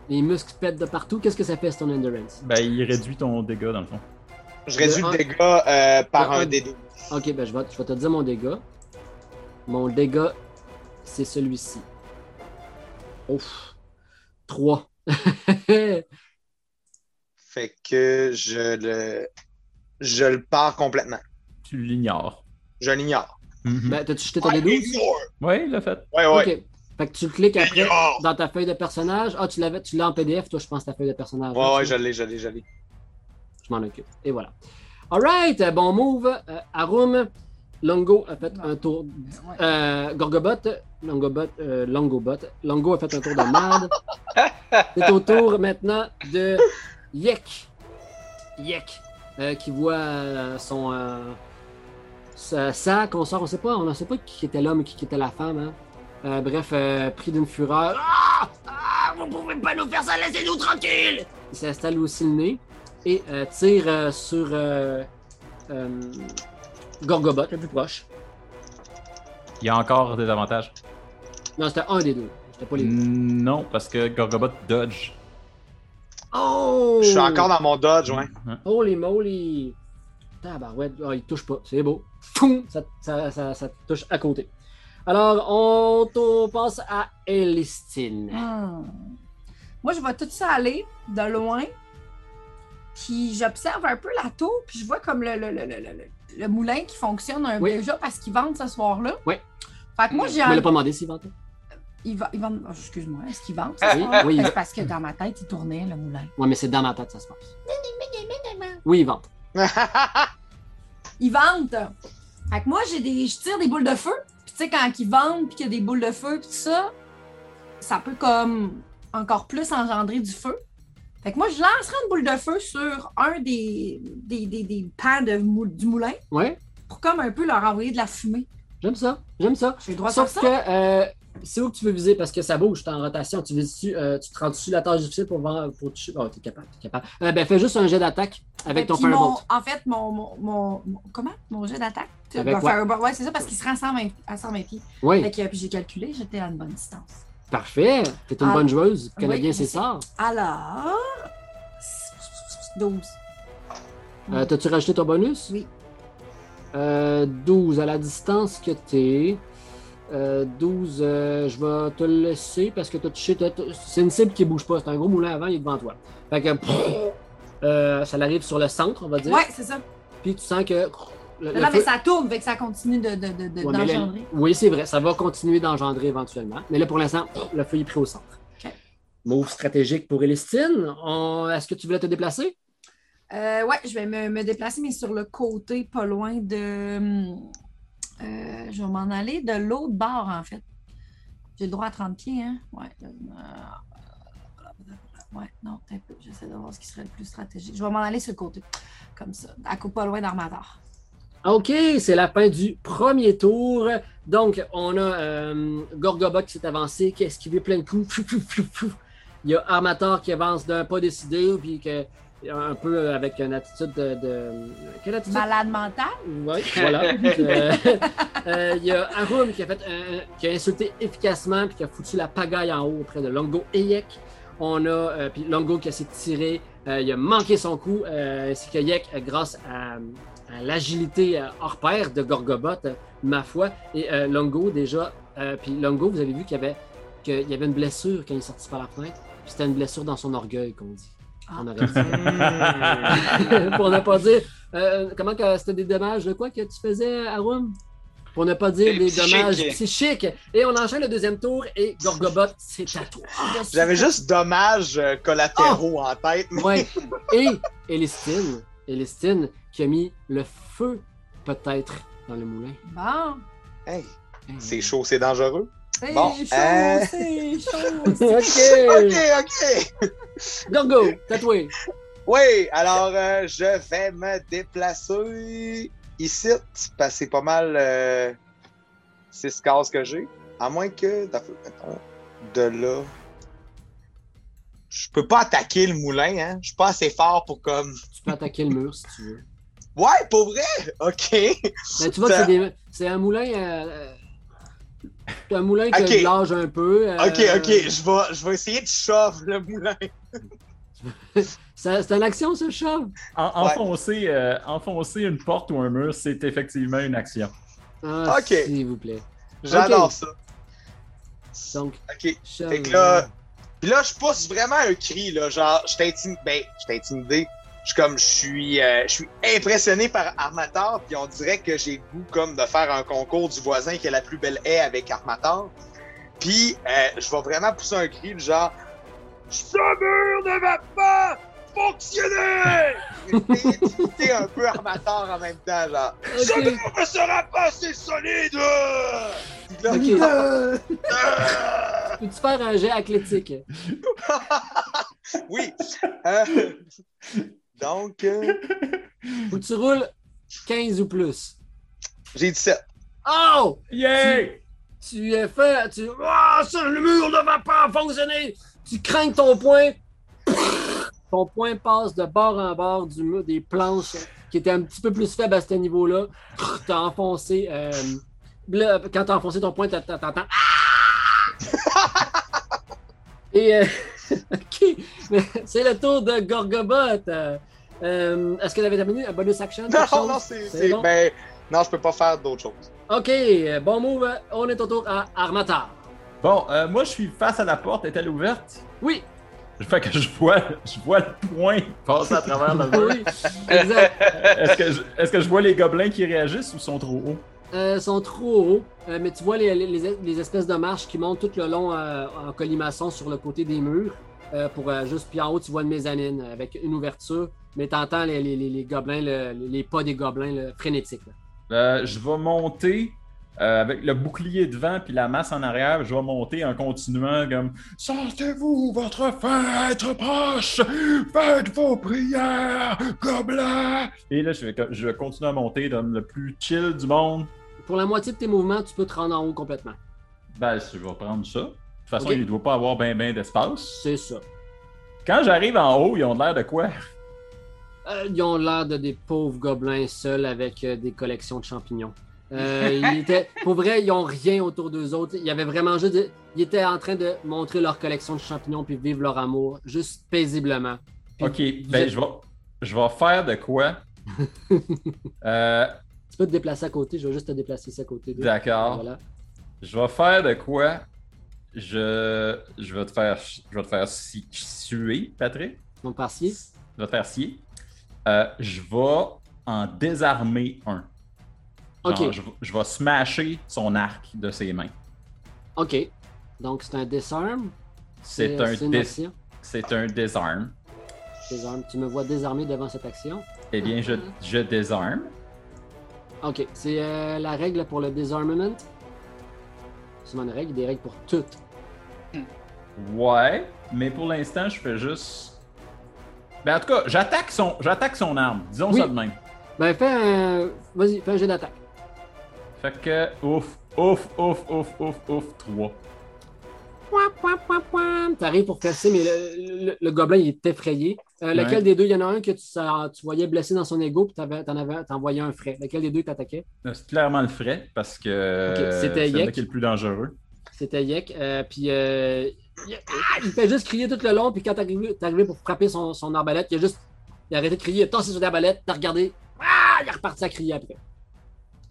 Les muscles pètent de partout. Qu'est-ce que ça fait, ton endurance? Ben, il réduit ton dégât, dans le fond. Je réduis Le dégât euh, par un- un D12. Ok, ben je vais, je vais te dire mon dégât. Mon dégât, c'est celui-ci. Ouf. 3. Fait que je le, je le pars complètement. Tu l'ignores. Je l'ignore. Mhm. ben, t'as-tu jeté ton I D12? ignore. Ouais, il l'a fait. Ouais, ouais. Ok. Fait que tu le cliques après dans ta feuille de personnage. Ah, tu l'avais, tu l'as en PDF, toi, je pense, ta feuille de personnage. Ouais, ouais, je l'ai, je l'ai, je l'ai. Je m'en occupe. Et voilà. Alright, bon move. Euh, Arum, Longo a fait un tour. Euh, Gorgobot, Longobot, euh, Longobot. Longo a fait un tour de merde. C'est au tour maintenant de Yek. Yek. euh, qui voit euh, son. euh, sa, sa consort, on sait pas, on ne sait pas qui était l'homme et qui était la femme. hein. Euh, bref, euh, pris d'une fureur. Ah, ah, vous pouvez pas nous faire ça, laissez-nous tranquilles Il s'installe aussi le nez et euh, tire euh, sur euh, euh, Gorgobot, le plus proche. Il y a encore des avantages. Non, c'était un des deux. C'était pas les deux. Non, parce que Gorgobot dodge. Oh! Je suis encore dans mon dodge, ouais. Ouais. Holy moly! Tabarouette. Ah, il touche pas. C'est beau. Foum! Ça, ça, ça, ça touche à côté. Alors, on, on passe à Elistine. Hmm. Moi, je vois tout ça aller de loin. Puis j'observe un peu la tour, puis je vois comme le, le, le, le, le- moulin qui fonctionne un Oui. déjà parce qu'ils vendent ce soir-là. Oui. Fait que moi, j'ai Tu envie- l'as pas demandé s'il ventait. Ils, va- ils vendent. oh, Excuse-moi, est-ce qu'ils vendent? Ce Oui, soir? oui. C'est parce que dans ma tête, il tournait le moulin. Ouais, mais c'est dans ma tête, ça se passe. Oui, il vente. Ils vendent! Fait que moi, j'ai des. Je tire des boules de feu. Puis tu sais, quand ils vendent, puis qu'il y a des boules de feu, puis tout ça, ça peut comme encore plus engendrer du feu. Fait que moi, je lancerai une boule de feu sur un des, des, des, des pans de mou- du moulin Ouais, pour comme un peu leur envoyer de la fumée. j'aime ça. J'aime ça. J'ai droit Sauf ça? que euh, c'est où que tu veux viser? Parce que ça bouge, t'es en rotation. Tu vises euh, tu te rends dessus la tâche difficile pour, voir- pour toucher. Oh, t'es capable, t'es capable. Euh, ben, fais juste un jet d'attaque avec ton Firebolt. En fait, mon, mon, mon- mon- Comment? Mon jet d'attaque? Firebolt. Ouais, c'est ça, parce qu'il se rend à 120, à 120 pieds. Oui, Fait que, puis j'ai calculé, j'étais à une bonne distance. Parfait. T'es une bonne joueuse. Oui, ses sais. sorts. Alors. 12. Euh, T'as-tu rajouté ton bonus? Oui. Euh, 12 à la distance que t'es. Euh, 12, euh, je vais te le laisser parce que t'as touché. C'est une cible qui bouge pas. C'est un gros moulin avant, il est devant toi. Fait que. euh, ça l'arrive sur le centre, on va dire. Ouais, c'est ça. Puis tu sens que. Le, mais ça tourne, fait que ça continue de, de, de, de- Ouais, mais là- d'engendrer. oui, c'est vrai. Ça va continuer d'engendrer éventuellement. Mais là, pour l'instant, le feu est pris au centre. Ok. Move stratégique pour Elistine. On- Est-ce que tu voulais te déplacer? Euh, ouais, je vais me, me déplacer, mais sur le côté, pas loin de. hum, euh, je vais m'en aller de l'autre bord, en fait. J'ai le droit à 30 pieds, hein? Ouais. euh, ouais, non, un peu. J'essaie de voir ce qui serait le plus stratégique. Je vais m'en aller sur le côté, comme ça, à coup pas loin d'Armator. OK, c'est la fin du premier tour. Donc, on a euh, Gorgobot qui s'est avancé, qui a esquivé plein de coups. Fou, fou, fou, fou. Il y a Armator qui avance d'un pas décidé, puis que, un peu avec une attitude de. de- quelle attitude? Malade mental? Oui, voilà. Euh, euh, Il y a Arum qui a, fait un- qui a insulté efficacement puis qui a foutu la pagaille en haut auprès de Longo et Yek. On a euh, puis Longo qui a s'est tiré, euh, il a manqué son coup, euh, ainsi que Yek euh, grâce à, à l'agilité euh, hors pair de Gorgobot, euh, ma foi. Et euh, Longo déjà, euh, puis Longo, vous avez vu qu'il y avait qu'il y avait une blessure quand il est sorti par la fenêtre. Puis c'était une blessure dans son orgueil qu'on dit. Ah. On aurait dit. Pour ne pas dire euh, comment que c'était des dommages de quoi que tu faisais, Arum? Pour ne pas dire Des dommages psychiques. Et on enchaîne le deuxième tour et Gorgobot, c'est à toi. J'avais juste dommages euh, collatéraux en tête. mais- Ouais. Et Elistine, Elistine qui a mis le feu peut-être dans le moulin. Bon. Hey, c'est chaud, c'est dangereux. C'est Bon, chaud, euh, c'est chaud. ok. Ok, ok. Gorgo, tatoué. Oui, alors euh, je vais me déplacer ici, parce que c'est pas mal euh, six cases que j'ai. À moins que, de là. Je peux pas attaquer le moulin, hein. Je suis pas assez fort pour comme. Tu peux attaquer le mur si tu veux. Ouais, pour vrai? Ok. Mais tu vois que c'est des- c'est un moulin. euh, c'est un moulin qui Ok. a de l'âge un peu. euh, Ok, ok. Je vais, je vais essayer de shove le moulin. C'est une action, ce chat. En- enfoncer, euh, enfoncer une porte ou un mur, c'est effectivement une action. Ah, Ok. S'il vous plaît. J'adore ça. Donc, Ok. Fait que là, puis là, je pousse vraiment un cri, là. Genre, je t'intimide. Ben, je intimidé. Je suis comme, je suis, euh, je suis impressionné par Armator, puis on dirait que j'ai goût comme de faire un concours du voisin qui a la plus belle haie avec Armator. Puis, euh, je vais vraiment pousser un cri, genre, ce mur ne va pas fonctionner! D'imiter un peu Armator en même temps, genre, ce Ok. mur ne sera pas assez solide! Puis là, Ok. euh, Peux-tu faire un jet athlétique? Oui. Euh, donc, euh, que tu roules 15 ou plus. j'ai 17. Oh! Yay! Tu es fait. Tu. Ah, ça, le mur ne va pas fonctionner! Tu crains ton point. Ton point passe de bord en bord du mur, des planches qui étaient un petit peu plus faibles à ce niveau-là. T'as enfoncé. euh, là, quand t'as enfoncé ton point, t'as- t'as- t'entends. Et. euh, ok. C'est le tour de Gorgobot. Euh, euh, Est-ce que tu avais terminé? Un bonus action? Non, chose? non, c'est. C'est c'est- bon? Ben, non, je peux pas faire d'autre chose. Ok, bon move. On est au tour à Armatar. Bon, euh, moi, je suis face à la porte. Est-elle ouverte? Oui, Fait que je vois, je vois le point passer à travers le mur. oui, exact. Est-ce que, je, est-ce que je vois les gobelins qui réagissent ou sont trop hauts? Euh, sont trop hauts, euh, mais tu vois les, les- les espèces de marches qui montent tout le long euh, en colimaçon sur le côté des murs. euh, pour euh, juste, puis en haut, tu vois une mezzanine avec une ouverture, mais t'entends les, les, les, les gobelins, le- les pas des gobelins là, frénétiques. là. Euh, je vais monter euh, avec le bouclier devant puis la masse en arrière. Je vais monter en continuant comme Sentez-vous votre fête proche, faites vos prières, gobelins. Et là, je vais, je vais continuer à monter comme le plus chill du monde. Pour la moitié de tes mouvements, tu peux te rendre en haut complètement. Ben, je vais prendre ça. De toute façon, il ne doit pas avoir bien ben, d'espace. C'est ça. Quand j'arrive en haut, ils ont l'air de quoi? Euh, ils ont l'air de des pauvres gobelins seuls avec euh, des collections de champignons. Euh, ils étaient, pour vrai, ils ont rien autour d'eux autres. Il y avait vraiment juste. de- ils étaient en train de montrer leur collection de champignons puis vivre leur amour, juste paisiblement. Puis Ok, ben, êtes- je vais, je vais faire de quoi? Euh, Tu peux te déplacer à côté, je vais juste te déplacer ici à côté. D'accord. Voilà. Je vais faire de quoi? Je, je vais te faire, je vais te faire si- suer, Patrick. Donc, par. Je vais te faire scier. Euh, je vais en désarmer un. Genre, je, je vais smasher son arc de ses mains. OK. Donc, c'est un disarm? C'est Euh, un, action? c'est un désarme. Désarme. Tu me vois désarmé devant cette action? Eh bien, je, je désarme. OK. C'est euh, la règle pour le disarmament? C'est une règle, des règles pour tout. Ouais, mais pour l'instant, je fais juste. Ben, en tout cas, j'attaque son, j'attaque son arme. Disons Oui. ça de même. Ben, fais un. Vas-y, fais un jet d'attaque. Fait que, ouf, ouf, ouf, ouf, ouf, ouf, 3. T'arrives pour casser, mais le, le- le gobelin, il est effrayé. Euh, lequel Ouais. des deux, il y en a un que tu, ça- tu voyais blessé dans son ego, puis t'en avais, t'en voyais un frais. Lequel des deux t'attaquait? C'est clairement le frais parce que Ok, euh, c'était Yek. qui est le plus dangereux. C'était Yek. Euh, puis euh, il, il fait juste crier tout le long, puis quand t'es arrivé, pour frapper son, son arbalète, il a juste il a arrêté de crier, il a tassé son arbalète, t'as regardé, ah, il est reparti à crier après.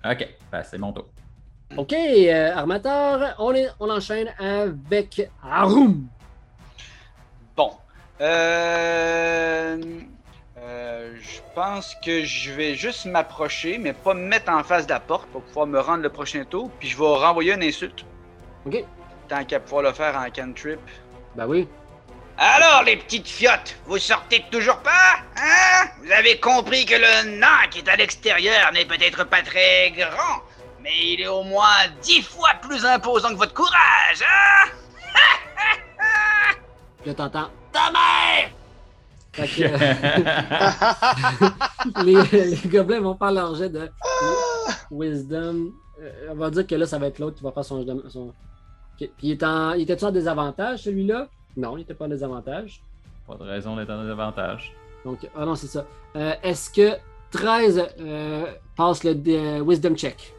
Ok, ben, c'est mon tour. Ok, euh, Armateur, on, est, on enchaîne avec Arum. Bon. Euh, euh, je pense que je vais juste m'approcher, mais pas me mettre en face de la porte pour pouvoir me rendre le prochain tour. Puis je vais renvoyer une insulte. Ok, Tant qu'à pouvoir le faire en cantrip. ben oui. Alors, les petites fiottes, vous sortez toujours pas Hein? Vous avez compris que le nain qui est à l'extérieur n'est peut-être pas très grand, mais il est au moins dix fois plus imposant que votre courage, hein? Là, t'entends. Ta mère Fait que, euh, les, les gobelins vont faire leur jet de Wisdom. Euh, on va dire que là, ça va être l'autre qui va faire son. son... Ok. Puis il, est en... il était-tu en désavantage, celui-là? Non, il n'était pas en désavantage. Pas de raison d'être en désavantage. Donc, ah non, c'est ça. Euh, Est-ce que 13 euh, passe le euh, Wisdom check?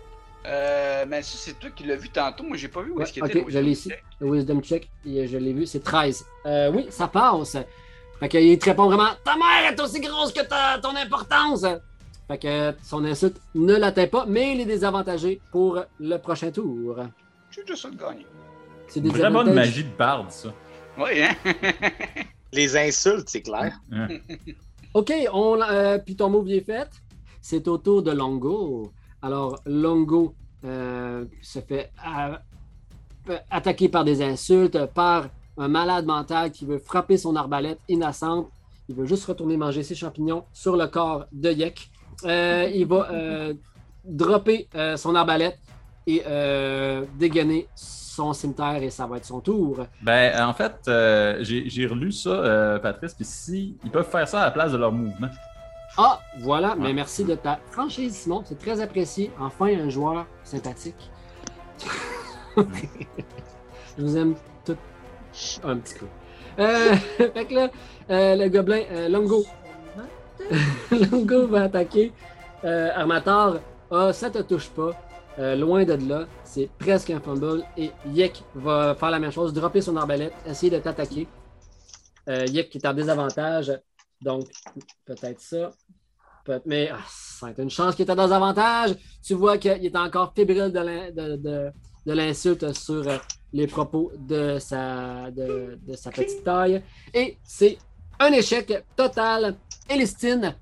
Euh, mais ça, c'est toi qui l'as vu tantôt. Moi, j'ai pas vu où Ouais, est-ce qu'il ok, était. je l'ai ici. Le Wisdom check, je l'ai vu, c'est 13. Euh, oui, ça passe. Fait qu'il te répond vraiment Ta mère est aussi grosse que ta, ton importance. Fait que son insulte ne l'atteint pas, mais il est désavantagé pour le prochain tour. J'ai juste ça de gagner. C'est des Vraiment de avantages. magie de barde, ça. Oui, hein? Les insultes, c'est clair. Ok, on, euh, puis ton move est fait. C'est au tour de Longo. Alors, Longo euh, se fait euh, euh, attaquer par des insultes, par un malade mental qui veut frapper son arbalète innocente. Il veut juste retourner manger ses champignons sur le corps de Yek. Euh, il va euh, dropper euh, son arbalète et euh, dégainer son cimetière et ça va être son tour. Ben, en fait, euh, j'ai j'ai relu ça, euh, Patrice, puis si ils peuvent faire ça à la place de leur mouvement. Ah, voilà, mais merci de ta franchise, Simon. C'est très apprécié. Enfin, un joueur sympathique. Je vous aime tout un petit peu. Euh, fait que là, euh, le gobelin euh, Longo. Longo va attaquer euh, Armator. Ah, ça te touche pas. Euh, loin de là, c'est presque un fumble. Et Yek va faire la même chose, dropper son arbalète, essayer de t'attaquer. Euh, Yek qui est en désavantage. Donc, peut-être ça. Mais ah, ça a été une chance qu'il était dans avantage. Tu vois qu'il est encore fébrile de l'in- de- de- de l'insulte sur euh, les propos de sa, de sa petite taille. Et c'est un échec total. Elistine,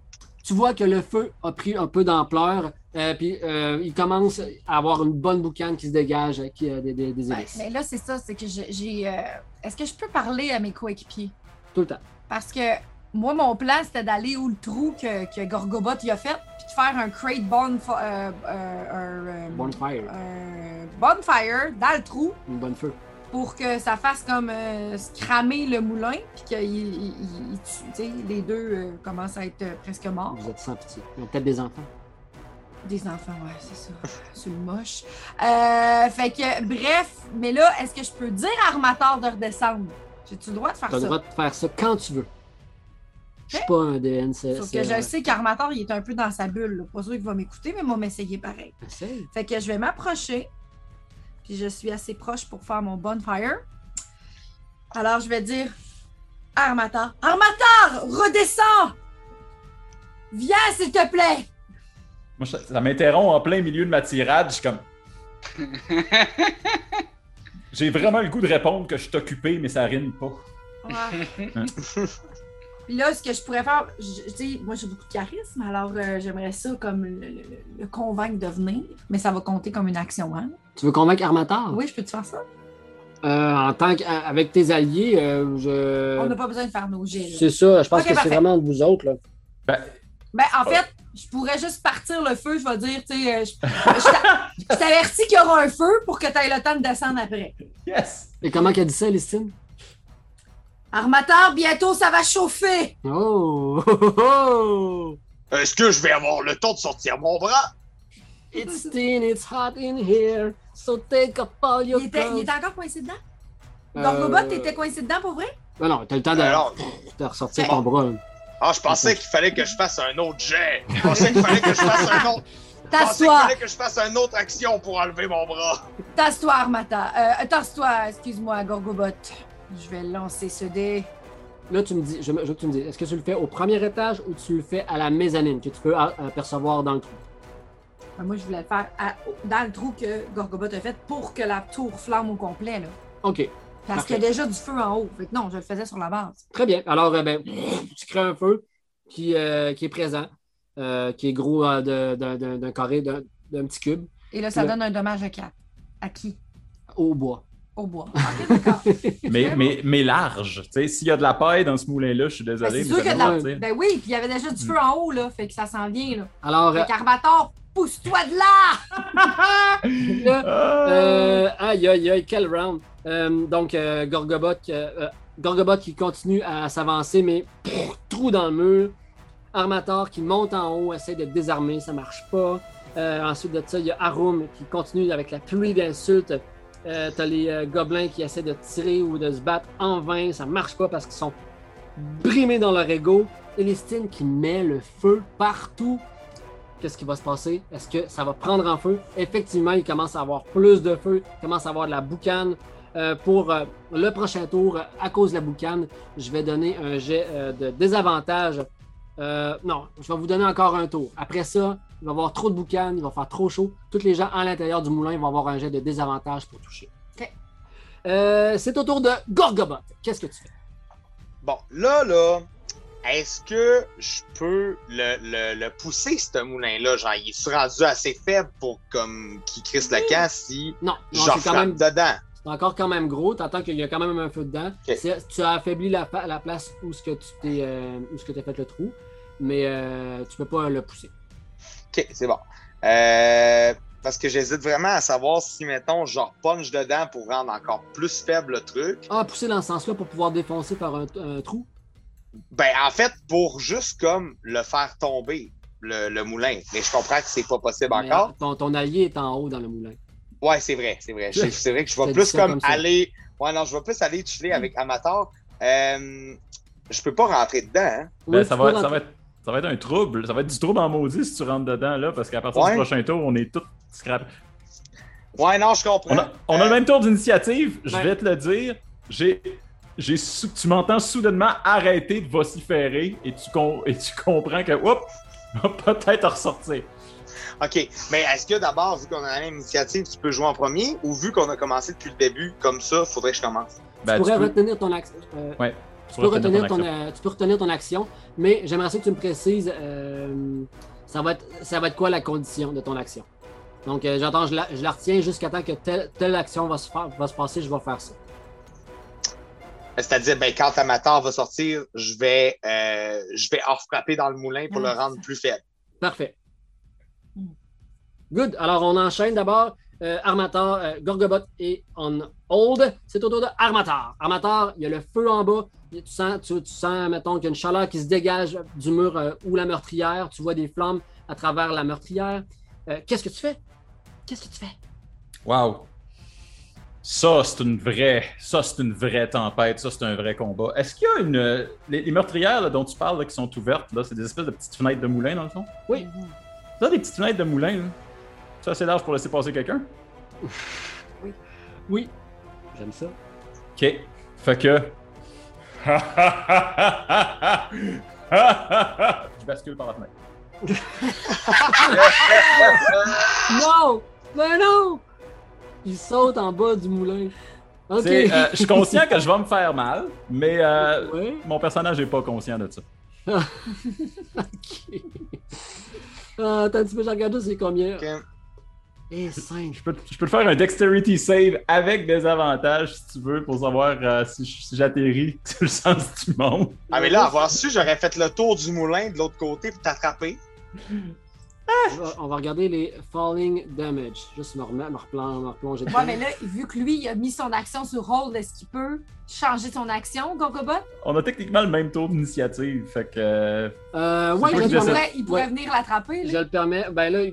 tu vois que le feu a pris un peu d'ampleur. Euh, puis euh, il commence à avoir une bonne boucane qui se dégage, euh, qui a des, des, des Ouais, hélices. mais là, c'est ça, c'est que j'ai- euh, Est-ce que je peux parler à mes coéquipiers? Tout le temps. Parce que moi, mon plan, c'était d'aller où le trou que, que Gorgobot y a fait, puis de faire un crate euh, euh, euh, Bonfire. un bonfire dans le trou Une bonne feu. pour que ça fasse comme euh, cramer le moulin, puis que il- il- il- tu sais, les deux euh, commencent à être euh, presque morts. Vous êtes sans pitié. Ils ont peut-être des enfants. Des enfants, ouais, c'est ça. C'est moche. Euh, fait que, bref, mais là, est-ce que je peux dire à Armateur de redescendre? J'ai-tu le droit de faire Tu as ça? le droit de faire ça quand tu veux. Je suis pas un DN. c'est- Sauf que je sais qu'Armateur, il est un peu dans sa bulle. là. Pas sûr qu'il va m'écouter, mais moi, m'essayer pareil. Essaye. Fait que je vais m'approcher. Puis je suis assez proche pour faire mon bonfire. Alors, je vais dire Armateur, Armateur, redescends! Viens, s'il te plaît! Moi, ça, ça m'interrompt en plein milieu de ma tirade. Je suis comme. J'ai vraiment le goût de répondre que je suis occupé, mais ça rime pas. Ouais. Puis là, ce que je pourrais faire, je- tu sais, moi j'ai beaucoup de charisme, alors euh, j'aimerais ça comme le, le- le convaincre de venir, mais ça va compter comme une action, hein? Tu veux convaincre Armator? Oui, je peux te faire ça? Euh, en tant qu'avec tes alliés, euh, je. On n'a pas besoin de faire nos là. C'est ça, je pense que c'est vraiment de vous autres. Là. Ben, Ben, en fait, je pourrais juste partir le feu, je vais dire, tu sais, euh, je, je t'a- je t'avertis qu'il y aura un feu pour que tu aies le temps de descendre après. yes! Et comment qu'elle dit ça, Listine? Armateur, bientôt ça va chauffer! Oh! oh, oh, oh. Est-ce que je vais avoir le temps de sortir mon bras? It's thin, it's hot in here, so take up all your Il était, il était encore coincé dedans? Euh, Gorgobot, t'étais coincé dedans pour vrai? Non, non, t'as le temps de, Alors, de ressortir ton bras. Ah, je pensais qu'il fallait que je fasse un autre jet. Je pensais qu'il fallait que je fasse un autre. Je pensais qu'il Tasse-toi! fallait que je fasse une autre action pour enlever mon bras. Tasse-toi, Armata. Euh, tasse-toi, excuse-moi, Gorgobot. Je vais lancer ce dé. Là, tu me dis, je, tu me dis, est-ce que tu le fais au premier étage ou tu le fais à la mezzanine que tu peux apercevoir dans le trou? Euh, Moi, je voulais le faire à- dans le trou que Gorgobot a fait pour que la tour flamme au complet. Là. OK, Parce qu'il y a déjà du feu en haut. Fait que non, je le faisais sur la base. très bien. Alors, euh, ben, tu crées un feu qui, euh, qui est présent, euh, qui est gros euh, de- d'un- carré, d'un petit cube, Et là, ça donne un dommage de 4. À qui? au bois. Au bois. Ok, d'accord. Mais, mais, mais large. Tu sais, s'il y a de la paille dans ce moulin-là, je suis Ben, désolé. c'est mais sûr ça que la... Ben oui, puis il y avait déjà du feu en haut, là. Fait que ça s'en vient, là. Alors, euh, Fait qu'Armator, pousse-toi de là! là, Ah! Euh, aïe, aïe, aïe, quel round. Euh, donc, euh, Gorgobot, euh, euh, Gorgobot qui continue à s'avancer, mais trou dans le mur. Armator qui monte en haut, essaie de désarmer, ça marche pas. Ensuite de ça, il y a Arum qui continue avec la pluie d'insultes. T'as les gobelins qui essaient de tirer ou de se battre en vain, ça marche pas parce qu'ils sont brimés dans leur ego. Elistine qui met le feu partout. Qu'est-ce qui va se passer? Est-ce que ça va prendre en feu? Effectivement, il commence à avoir plus de feu, il commence à avoir de la boucane. Euh, pour euh, le prochain tour, à cause de la boucane, je vais donner un jet euh, de désavantage. Euh, non, je vais vous donner encore un tour. Après ça, il va y avoir trop de boucane, il va faire trop chaud. Tous les gens à l'intérieur du moulin vont avoir un jet de désavantage pour toucher. Ok. Euh, c'est au tour de Gorgobot. Qu'est-ce que tu fais? Bon, là, là, est-ce que je peux le, le, le pousser, ce moulin-là? Genre, il est rendu assez faible pour comme qu'il crisse le camp si Non, non j'en c'est quand même dedans. C'est encore quand même gros. T'entends qu'il y a quand même un feu dedans. Tu as affaibli la, place où ce que tu t'es, euh, fait le trou, mais euh, tu peux pas le pousser. Ok, c'est bon. Euh, parce que j'hésite vraiment à savoir si, mettons, je punch dedans pour rendre encore plus faible le truc. Ah, pousser dans ce sens-là pour pouvoir défoncer par un, un trou? Ben, en fait, pour juste comme le faire tomber, le, le moulin. Mais je comprends que c'est pas possible Mais, encore. ton, ton allié est en haut dans le moulin. Ouais, c'est vrai, c'est vrai. C'est vrai que je vais plus comme, aller. Ouais, non, je vais plus aller tuer avec Amateur. Euh, je peux pas rentrer dedans, hein. Ben, Oui, ça, va, ça, va être, ça va être un trouble. Ça va être du trouble en maudit si tu rentres dedans, là, parce qu'à partir Ouais. du prochain tour, on est tous scrap. Ouais, non, je comprends. On a, on a Euh, le même tour d'initiative, je Ouais. vais te le dire. J'ai. J'ai sou- tu m'entends soudainement arrêter de vociférer et tu, com- et tu comprends que, oups, va peut-être ressortir. OK, mais est-ce que d'abord, vu qu'on a la même initiative, tu peux jouer en premier ou vu qu'on a commencé depuis le début, comme ça, faudrait que je commence? Ben, tu pourrais peux- retenir ton action. euh, Ouais, tu, tu peux retenir ton euh, tu peux retenir ton action, mais j'aimerais ça que tu me précises euh, ça, va être, ça va être quoi la condition de ton action? Donc, euh, j'entends, je la, je la retiens jusqu'à temps que telle, telle action va se, faire, va se passer, je vais faire ça. C'est-à-dire, ben, quand Amateur va sortir, je vais, euh, je vais hors frapper dans le moulin pour Ah, le rendre plus faible. Parfait. Good. Alors, on enchaîne d'abord. Euh, Armator, euh, Gorgobot et on hold. C'est au tour de Armator. Armator, il y a le feu en bas. Tu sens, tu, tu sens mettons, qu'il y a une chaleur qui se dégage du mur euh, ou la meurtrière. Tu vois des flammes à travers la meurtrière. Euh, Qu'est-ce que tu fais? Qu'est-ce que tu fais? Wow. Ça, c'est une vraie. Ça, c'est une vraie tempête. Ça, c'est un vrai combat. Est-ce qu'il y a une. Les, les meurtrières là, dont tu parles là, qui sont ouvertes, là, c'est des espèces de petites fenêtres de moulin, dans le fond? Oui. Ça, des petites fenêtres de moulin, là. C'est assez large pour laisser passer quelqu'un? Oui. J'aime ça. Ok. Fait que. Je bascule par la fenêtre. Non! Mais non! Il saute en bas du moulin. Ok. Euh, je suis conscient que je vais me faire mal, mais euh, Ouais. mon personnage n'est pas conscient de ça. Ok. Ah, attends un petit peu, je regarde juste c'est combien. Ok. Et 5. Je peux, je peux te faire un dexterity save avec des avantages si tu veux pour savoir euh, si, j'atterris sur le sens du monde. Ah, mais là, avoir su, j'aurais fait le tour du moulin de l'autre côté pour t'attraper. On va regarder les falling damage. Juste me, remettre, me, replan- me replonger dedans. Ouais, mais là, vu que lui, il a mis son action sur hold, est-ce qu'il peut changer son action, Gorgobot? On a techniquement le même tour d'initiative, fait que. euh, Euh, ouais, Il pourrait, il pourrait Ouais. venir l'attraper, Je le permets. Ben là,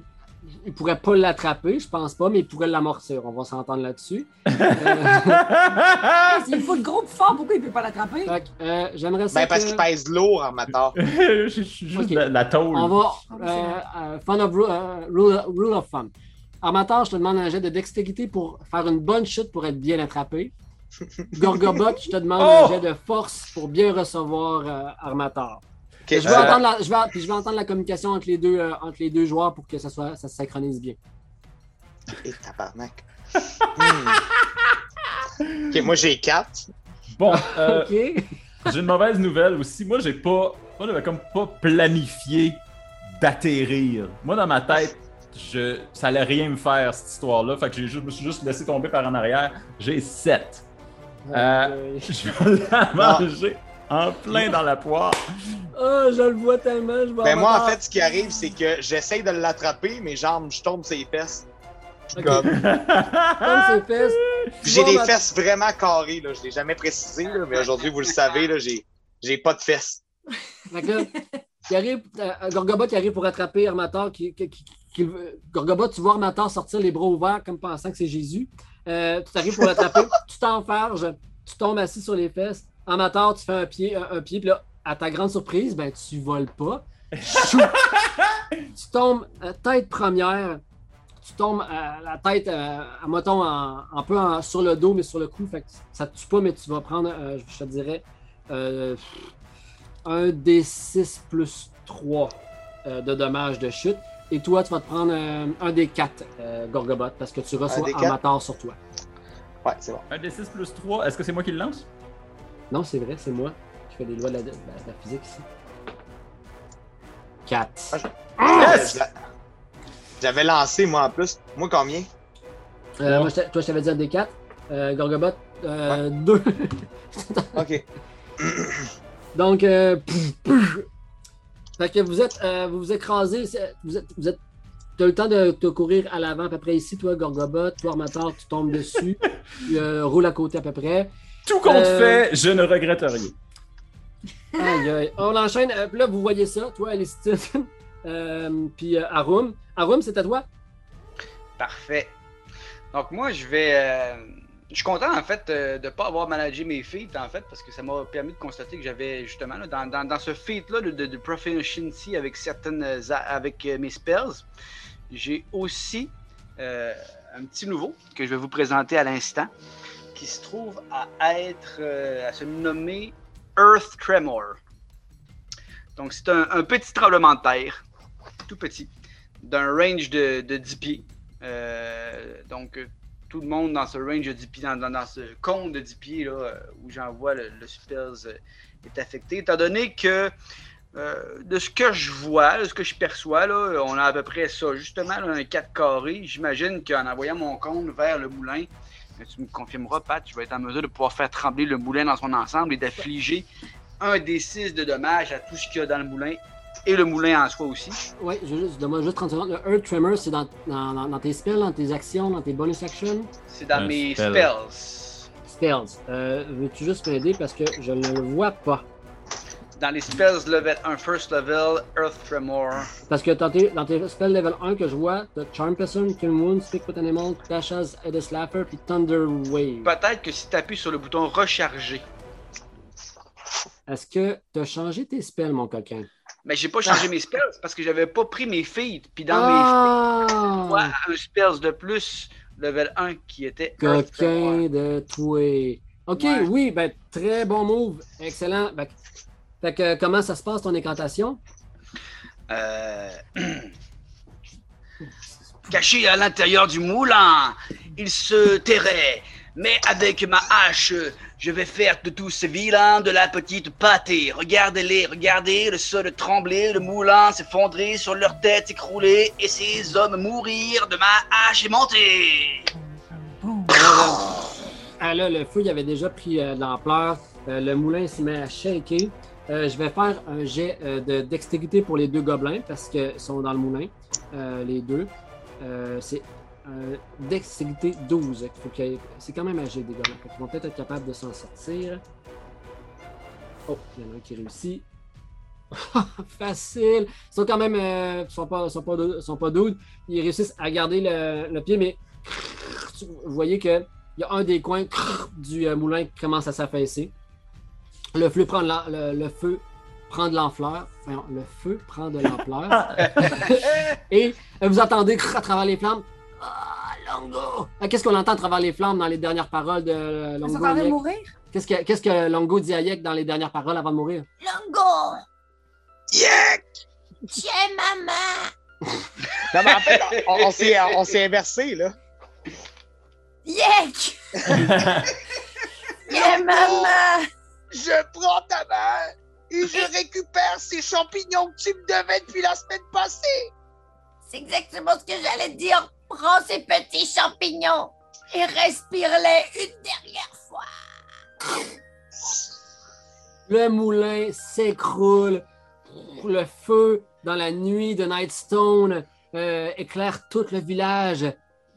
il, pourrait pas l'attraper, je pense pas, mais il pourrait l'amortir. On va s'entendre là-dessus. Euh, Il faut le gros fort, pourquoi il peut pas l'attraper? euh, J'aimerais ça. Ben, parce que- qu'il pèse lourd, Armator. je suis juste la, la tôle. On va. Ah Euh, euh, fun of ru- euh, rule, rule of fun. Armateur, je te demande un jet de dextérité pour faire une bonne chute pour être bien attrapé. Gorgobot, je te demande Oh! un jet de force pour bien recevoir euh, Armateur. Je vais, euh, entendre la, je, vais, puis je vais entendre la communication entre les deux, euh, entre les deux joueurs pour que ça, soit, ça se synchronise bien. Et tabarnak. Hmm. Ok, moi j'ai 4. Bon, euh, Ok. j'ai une mauvaise nouvelle aussi. Moi, j'ai pas. Moi, j'avais comme pas planifié d'atterrir. Moi, dans ma tête, je, ça allait rien me faire, cette histoire-là. Fait que j'ai juste, je me suis juste laissé tomber par en arrière. J'ai 7. Euh, Euh, Je vais la manger en plein dans la poire. Oh, je le vois tellement. Je Ben moi, en fait, ce qui arrive, c'est que j'essaye de l'attraper, mes jambes, je tombe sur les fesses. Ok. Comme- Comme ses fesses. Puis j'ai des ma- fesses vraiment carrées, là. Je l'ai jamais précisé, là, mais aujourd'hui, vous le savez, là, j'ai, j'ai pas de fesses. Il arrive, euh, Gorgobot qui arrive pour attraper Armator. Qui, qui, qui- qui- Gorgobot, tu vois Armator sortir les bras ouverts comme pensant que c'est Jésus. Euh, tu arrives pour l'attraper, tu t'enfarges, tu tombes assis sur les fesses. Armator, tu fais un pied, un, un pied, puis là, à ta grande surprise, ben, tu voles pas. Chou! tu tombes euh, tête première. Tu tombes à la tête, euh, à mettons, en- un peu en- sur le dos, mais sur le cou. Fait que ça te tue pas, mais tu vas prendre, euh, je te dirais, euh, un D6 plus 3 euh, de dommages de chute. Et toi, tu vas te prendre euh, un des 4 Gorgobot parce que tu reçois un matar sur toi. Ouais, c'est bon. Un des 6 plus 3, est-ce que c'est moi qui le lance? Non, c'est vrai, c'est moi qui fais les lois de la, de la- de la physique ici. 4. Ah, l'a- J'avais lancé, moi, en plus. Moi, combien? Euh, moi, je t'a- toi, je t'avais dit un des 4. Gorgobot, 2. Ok. Donc, euh, pouf. fait que vous êtes, euh, vous vous écrasez, vous êtes, vous êtes, t'as le temps de te courir à l'avant à peu près ici, toi, Gorgobot, toi, Armator, tu tombes dessus, tu euh, roules à côté à peu près. Tout compte Euh, fait, je ne regrette rien. Aïe, aïe. On enchaîne, euh, là, vous voyez ça, toi, Alicitine, euh, puis euh, Arum. Arum, c'est à toi? Parfait. Donc moi, je vais... euh, je suis content, en fait, euh, de ne pas avoir managé mes feats, en fait, parce que ça m'a permis de constater que j'avais, justement, là, dans, dans, dans ce feat-là de, de, de Proficiency avec certaines... a- avec euh, mes spells, j'ai aussi euh, un petit nouveau que je vais vous présenter à l'instant, qui se trouve à être... euh, à se nommer Earth Tremor. Donc c'est un, petit tremblement de terre, tout petit, d'un range de, de 10 pieds. Euh, donc, euh, tout le monde dans ce range de 10 pieds, dans, dans- ce cône de 10 pieds là, où j'envoie le, le spells est affecté. Étant donné que de ce que je vois, de ce que je perçois, là, on a à peu près ça, justement, un 4 carré. J'imagine qu'en envoyant mon cône vers le moulin, euh, tu me confirmeras, Pat, je vais être en mesure de pouvoir faire trembler le moulin dans son ensemble et d'affliger un des 6 de dommages à tout ce qu'il y a dans le moulin et le moulin en soi aussi. Oui, je veux juste, donne-moi juste 30 secondes. Le Earth Tremor, c'est dans, dans, dans- dans tes spells, dans tes actions, dans tes bonus actions? C'est dans Un mes spell. spells. Spells. Euh, Veux-tu juste m'aider parce que je ne le vois pas? Dans les spells level 1, first level, Earth Tremor. Parce que dans tes, dans tes spells level 1 que je vois, t'as Charm Person, Kill Wound, Speak with Animal, Tasha's Head Slapper, puis Thunder Wave. Peut-être que si tu appuies sur le bouton recharger, Est-ce que t'as changé tes spells, mon coquin? mais j'ai pas changé mes spells parce que j'avais pas pris mes feats. Puis dans mes ah! feats, ouais, un spells de plus, level 1 qui était Earth Tremor. Coquin de toi. Ok, Ouais. oui, ben très bon move. Excellent. Ben, fait que comment ça se passe ton incantation? Euh, Caché à l'intérieur du moulin, il se tairait. Mais avec ma hache, je vais faire de tous ces vilains de la petite pâtée. Regardez-les, regardez le sol trembler, le moulin s'effondrer sur leur tête écroulée et ces hommes mourir de ma hache aimantée. Ah là, le feu il avait déjà pris euh, de l'ampleur. Euh, le moulin s'est mis à shaker. Euh, je vais faire un jet euh, de dextérité pour les deux gobelins parce qu'ils sont dans le moulin. Euh, les deux. C'est dextérité 12. Il faut qu'il y ait- C'est quand même âgé des gobelins. Qu'ils vont peut-être être capables de s'en sortir. Oh, il y en a un qui réussit. Facile. Ils sont quand même. ils sont pas, sont sont pas. Ils réussissent à garder le, le pied, mais vous voyez que il y a un des coins du moulin qui commence à s'affaisser. Le feu prend de la- le, le feu prend de l'ampleur. Voyons, le feu prend de l'ampleur. Et euh, vous entendez à travers les flammes. Ah, Longo! Ah, Qu'est-ce qu'on entend à travers les flammes dans les dernières paroles de euh, Longo? train de Yek? mourir? Qu'est-ce que, qu'est-ce que Longo dit à Yek dans les dernières paroles avant de mourir? Longo, Yeah! tiens ma main. Non, mais en fait, on, on s'est, on s'est inversé, là. Yek, tiens ma main. Je prends ta main et je récupère ces champignons que tu me devais depuis la semaine passée. C'est exactement ce que j'allais te dire. Prends ces petits champignons et respire-les une dernière fois. Le moulin s'écroule. Le feu dans la nuit de Nightstone euh, éclaire tout le village.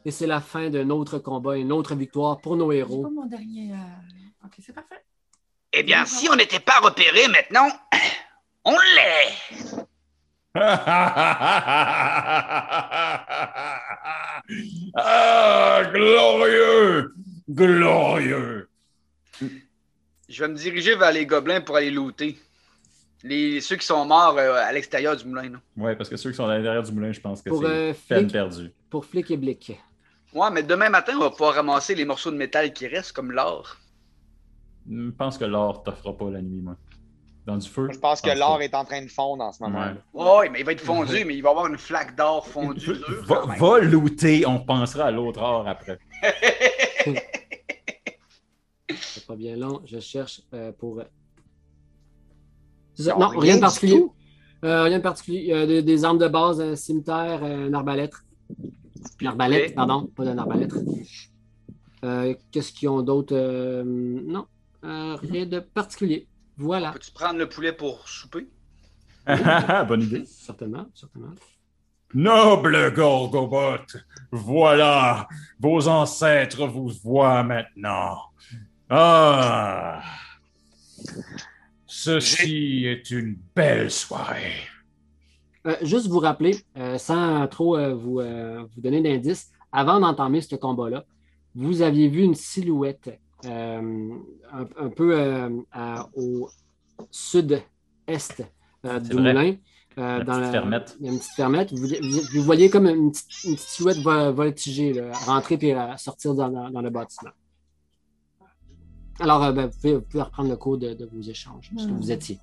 Et c'est la fin d'un autre combat, une autre victoire pour nos héros. pas mon dernier. euh, Ok, c'est parfait. Eh bien, si on n'était pas repéré maintenant, on l'est. ah, glorieux! Glorieux! Je vais me diriger vers les gobelins pour aller looter. Les, ceux qui sont morts euh, à l'extérieur du moulin. Ouais, parce que ceux qui sont à l'intérieur du moulin, je pense que Pour c'est euh, peine perdue. pour Flick et Blick. Ouais, mais demain matin, on va pouvoir ramasser les morceaux de métal qui restent, comme l'or. Je pense que l'or t'offrira pas la nuit, moi. Dans du feu? Je pense que l'or est en train de fondre en ce moment. Ouais. Ouais, mais il va être fondu, mais il va y avoir une flaque d'or fondue. Va, va looter, on pensera à l'autre or après. C'est pas bien long. Je cherche euh, pour. Ça. Non, Non, rien rien de particulier. Euh, rien de particulier. Des, des armes de base, un cimetière, euh, une arbalète. Une arbalète, pardon, pas d'une arbalète. Euh, Qu'est-ce qu'ils ont d'autre? Euh, non, Euh, rien de particulier. Voilà. Peux-tu prendre le poulet pour souper? Bonne idée. Certainement, certainement. Noble Gorgobot, voilà, vos ancêtres vous voient maintenant. Ah, ceci est une belle soirée. Euh, juste vous rappeler, euh, sans trop euh, vous, euh, vous donner d'indices, avant d'entamer ce combat-là, vous aviez vu une silhouette un, un peu euh, à- au sud-est euh, du moulin. euh, La dans petite fermette. Il y a une petite fermette. Vous, vous- vous voyez comme une petite, une petite silhouette vo- voltiger, là, rentrer et euh, sortir dans, dans- dans le bâtiment. Alors, euh, ben, vous, pouvez, vous pouvez reprendre le cours de, de vos échanges, ce que Hmm. vous étiez.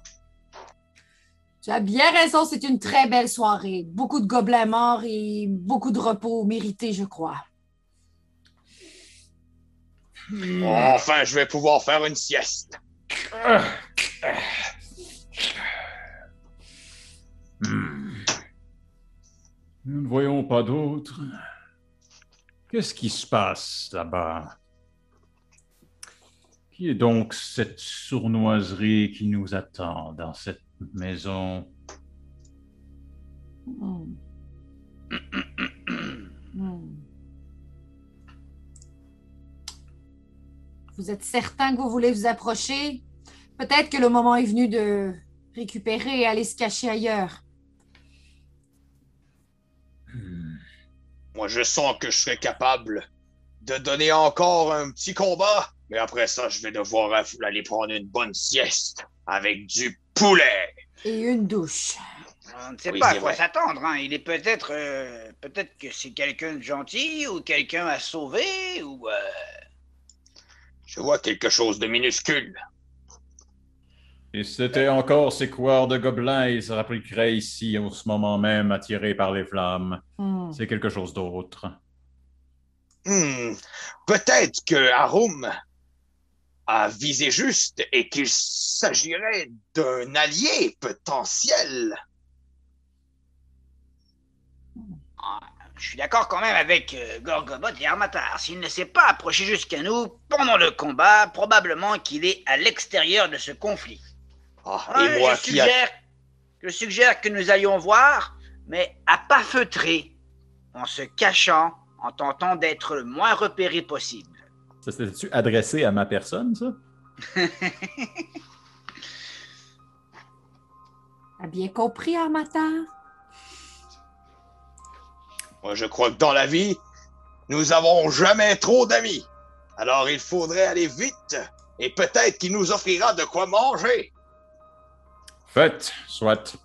Tu as bien raison, c'est une très belle soirée. Beaucoup de gobelins morts et beaucoup de repos mérité, je crois. Enfin, je vais pouvoir faire une sieste. Hmm. Nous ne voyons pas d'autres. Qu'est-ce qui se passe là-bas? Qui est donc cette sournoiserie qui nous attend dans cette maison? Hmm. Hmm. Vous êtes certain que vous voulez vous approcher? Peut-être que le moment est venu de récupérer et aller se cacher ailleurs. Hmm. Moi, je sens que je serais capable de donner encore un petit combat, mais après ça, je vais devoir aller prendre une bonne sieste avec du poulet. Et une douche. On ne sait Oui, pas à quoi s'attendre. Hein. Il est peut-être, euh, peut-être que c'est quelqu'un de gentil ou quelqu'un à sauver ou. euh, Je vois quelque chose de minuscule. Et c'était encore ces couards de gobelins, ils se rappliqueraient ici en ce moment même, attirés par les flammes. Hmm. C'est quelque chose d'autre. Hmm, Peut-être que Harum a visé juste et qu'il s'agirait d'un allié potentiel. Je suis d'accord quand même avec euh, Gorgobot et Armatar. S'il ne s'est pas approché jusqu'à nous pendant le combat, probablement qu'il est à l'extérieur de ce conflit. Ouais, et moi je, qui a- suggère, je suggère que nous allions voir, mais à pas feutrer, en se cachant, en tentant d'être le moins repéré possible. Ça s'était-tu adressé à ma personne, ça? T'as bien compris, Armateur? Moi, je crois que dans la vie, nous avons jamais trop d'amis. Alors, il faudrait aller vite. Et peut-être qu'il nous offrira de quoi manger. Fait, soit.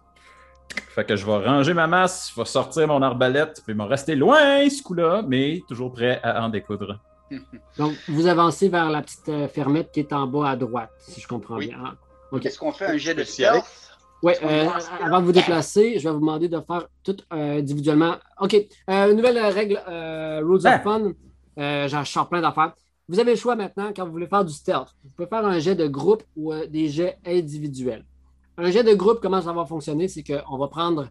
Fait que je vais ranger ma masse, je vais sortir mon arbalète, puis me rester loin ce coup-là, mais toujours prêt à en découdre. Donc, vous avancez vers la petite euh, fermette qui est en bas à droite, si je comprends Oui. bien. Ah. Est-ce qu'on fait? Un jet de stealth? Oui, euh, avant de vous déplacer, je vais vous demander de faire tout euh, individuellement. OK. Euh, nouvelle règle, euh, Rules Ah. of Fun. Euh, J'en sors plein d'affaires. Vous avez le choix maintenant quand vous voulez faire du stealth. Vous pouvez faire un jet de groupe ou euh, des jets individuels. Un jet de groupe, comment ça va fonctionner? C'est qu'on va prendre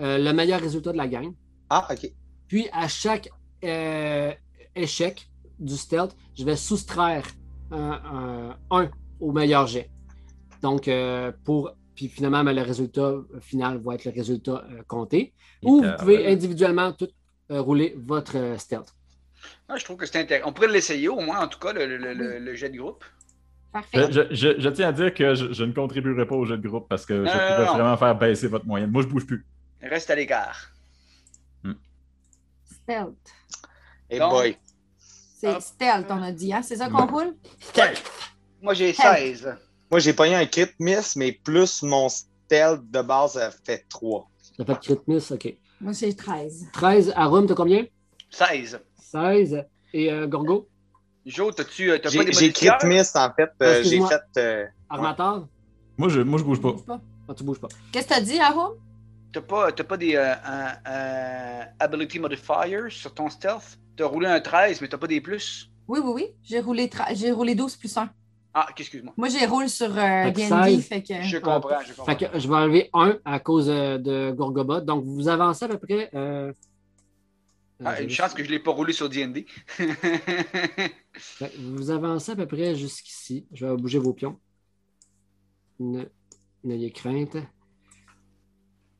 euh, le meilleur résultat de la gang. Ah, OK. Puis à chaque euh, échec du stealth, je vais soustraire un, un- un au meilleur jet. Donc, euh, pour. Puis finalement, ben, le résultat final va être le résultat euh, compté. Ou vous euh, pouvez individuellement tout euh, rouler votre euh, stealth. Ah, je trouve que c'est intéressant. On pourrait l'essayer au moins, en tout cas, le, le- le- le jet de groupe. Parfait. Je, je- je- je tiens à dire que je, je ne contribuerai pas au jeu de groupe parce que je non, pourrais non. vraiment faire baisser votre moyenne. Moi, je bouge plus. Reste à l'écart. Stealth. Et Donc- boy. C'est stealth, on a dit, hein? C'est ça qu'on roule? Moi, j'ai 16. Moi, j'ai pogné un crit miss, mais plus mon stealth de base a fait 3. Ça fait crit miss, OK. Moi, c'est 13. 13. Arum, t'as combien? 16. 16. Et euh, Gorgo? Joe, t'as-tu euh, t'as pas J'ai des j'ai crit miss, en fait. euh, j'ai fait. euh, Armateur? Moi, je, moi, je bouge pas. Pas. Ah, tu bouges pas. Qu'est-ce que t'as dit, Arum? T'as pas, t'as pas des euh, ability modifiers sur ton stealth? T'as roulé un 13, mais t'as pas des plus? Oui, oui, oui. J'ai roulé, tra- j'ai roulé 12 plus 1. Ah, excuse-moi. Moi, j'ai roule sur euh, Fait que D&D, 16. fait que... Je comprends, je comprends. Fait que je vais enlever un à cause euh, de Gorgobot. Donc, vous avancez à peu près. euh, Ah, une chance que je l'ai pas roulé sur D&D. Vous avancez à peu près jusqu'ici. Je vais bouger vos pions. Ne- N'ayez crainte.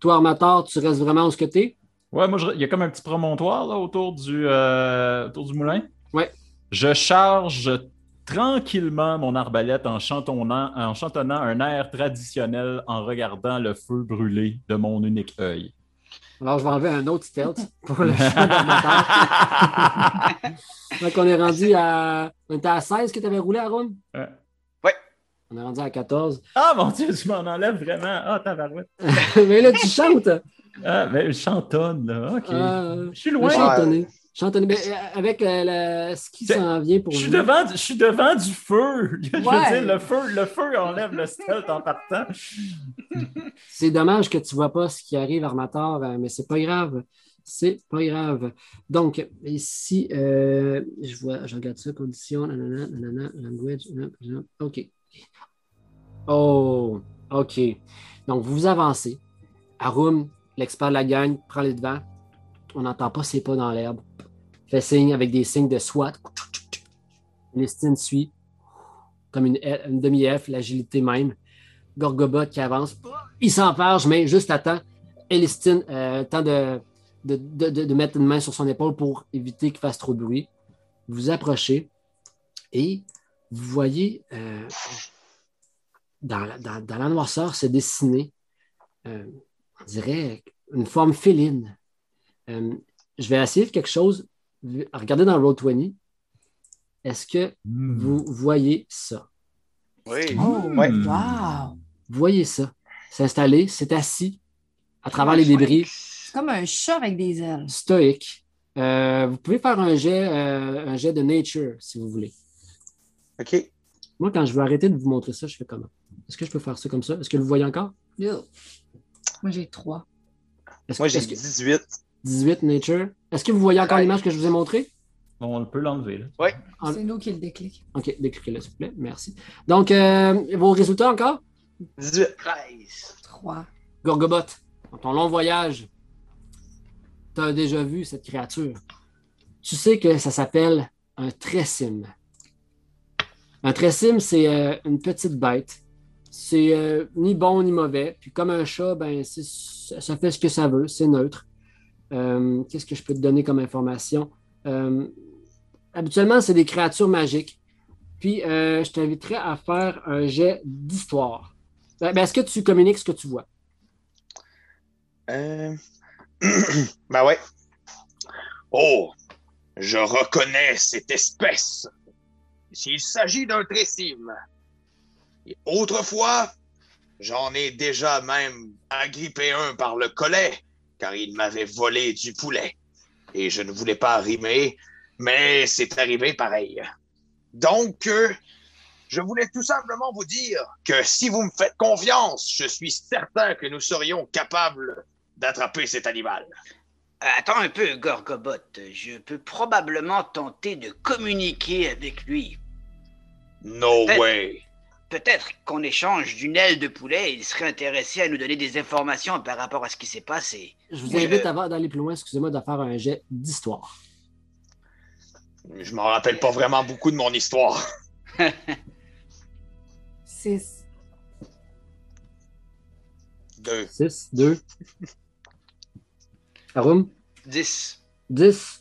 Toi, Armateur, tu restes vraiment où ce que t'es? Ouais, moi, je- il y a comme un petit promontoire là, autour, du, euh, autour du moulin. Ouais. Je charge tranquillement mon arbalète en chantonnant, en chantonnant un air traditionnel en regardant le feu brûler de mon unique œil. Alors, je vais enlever un autre stealth pour le d'Armateur. Donc, on est rendu à. On était à 16 que tu avais roulé, Aaron? Ouais. Ouais. On est rendu à 14. Ah mon Dieu, tu m'en enlèves vraiment. Ah, tabarouette. Mais là, tu chantes! Ah, mais je chantonne, là. OK. Euh, je suis Oui, loin. Chantonner. Mais euh, avec euh, le- ce qui s'en vient pour Je suis vous. devant, du- je suis devant du feu. Je veux dire, le feu, le feu enlève le stealth en partant. C'est dommage que tu ne vois pas ce qui arrive, Armateur, euh, mais c'est pas grave. C'est pas grave. Donc, ici, euh, je vois, je regarde ça, condition, nanana, nanana, language, nanana, OK. Oh, OK. Donc, vous avancez. Arum, l'expert de la gang, prend les devants. On n'entend pas ses pas dans l'herbe. Fait signe avec des signes de SWAT. Lestine suit. Comme une, demi-F, l'agilité même. Gorgobot qui avance. Il s'enfarge, mais juste à temps. Elistine, euh, temps de, de, mettre une main sur son épaule pour éviter qu'il fasse trop de bruit. Vous approchez et vous voyez euh, dans, la, dans, dans la noirceur se dessiner, euh, on dirait, une forme féline. Euh, je vais essayer quelque chose. Regardez dans Roll20. Est-ce que Hmm. vous voyez ça? Oui. Oh, Ouais. wow! Vous voyez ça? C'est installé, c'est assis à travers les débris, C'est comme un chat avec des ailes. stoïque. Euh, vous pouvez faire un jet, euh, un jet de nature si vous voulez. OK. Moi, quand je veux arrêter de vous montrer ça, je fais comment? Est-ce que je peux faire ça comme ça? Est-ce que vous voyez encore? Yo. Moi, j'ai 3. Est-ce Moi, j'ai est-ce que- 18. 18 nature. Est-ce que vous voyez encore Ouais. l'image que je vous ai montrée? On peut l'enlever. là. Ah. C'est nous qui le déclic. OK, décliquez-le, s'il vous plaît. Merci. Donc, euh, vos résultats encore? 18. 13. 3. Gorgobot, dans ton long voyage, tu as déjà vu cette créature. Tu sais que ça s'appelle un tressim. Un tressim, c'est euh, une petite bête c'est euh, ni bon ni mauvais. Puis comme un chat, ben, ça fait ce que ça veut, c'est neutre. Euh, Qu'est-ce que je peux te donner comme information? Euh, habituellement, c'est des créatures magiques. Puis euh, je t'inviterais à faire un jet d'histoire. Ben, ben, Est-ce que tu communiques ce que tu vois? Ben ouais. Oh, je reconnais cette espèce. S'il s'agit d'un. Et autrefois, j'en ai déjà même agrippé un par le collet, car il m'avait volé du poulet. Et je ne voulais pas rimer, mais c'est arrivé pareil. Donc, euh, je voulais tout simplement vous dire que si vous me faites confiance, je suis certain que nous serions capables d'attraper cet animal. Attends un peu, Gorgobot. Je peux probablement tenter de communiquer avec lui. No way. Peut-être qu'en échange d'une aile de poulet, il serait intéressé à nous donner des informations par rapport à ce qui s'est passé. Je vous invite euh, avant d'aller plus loin, excusez-moi, de faire un jet d'histoire. Je m'en rappelle pas vraiment beaucoup de mon histoire. Six. Deux. 6, 2. Arum, 10. 10.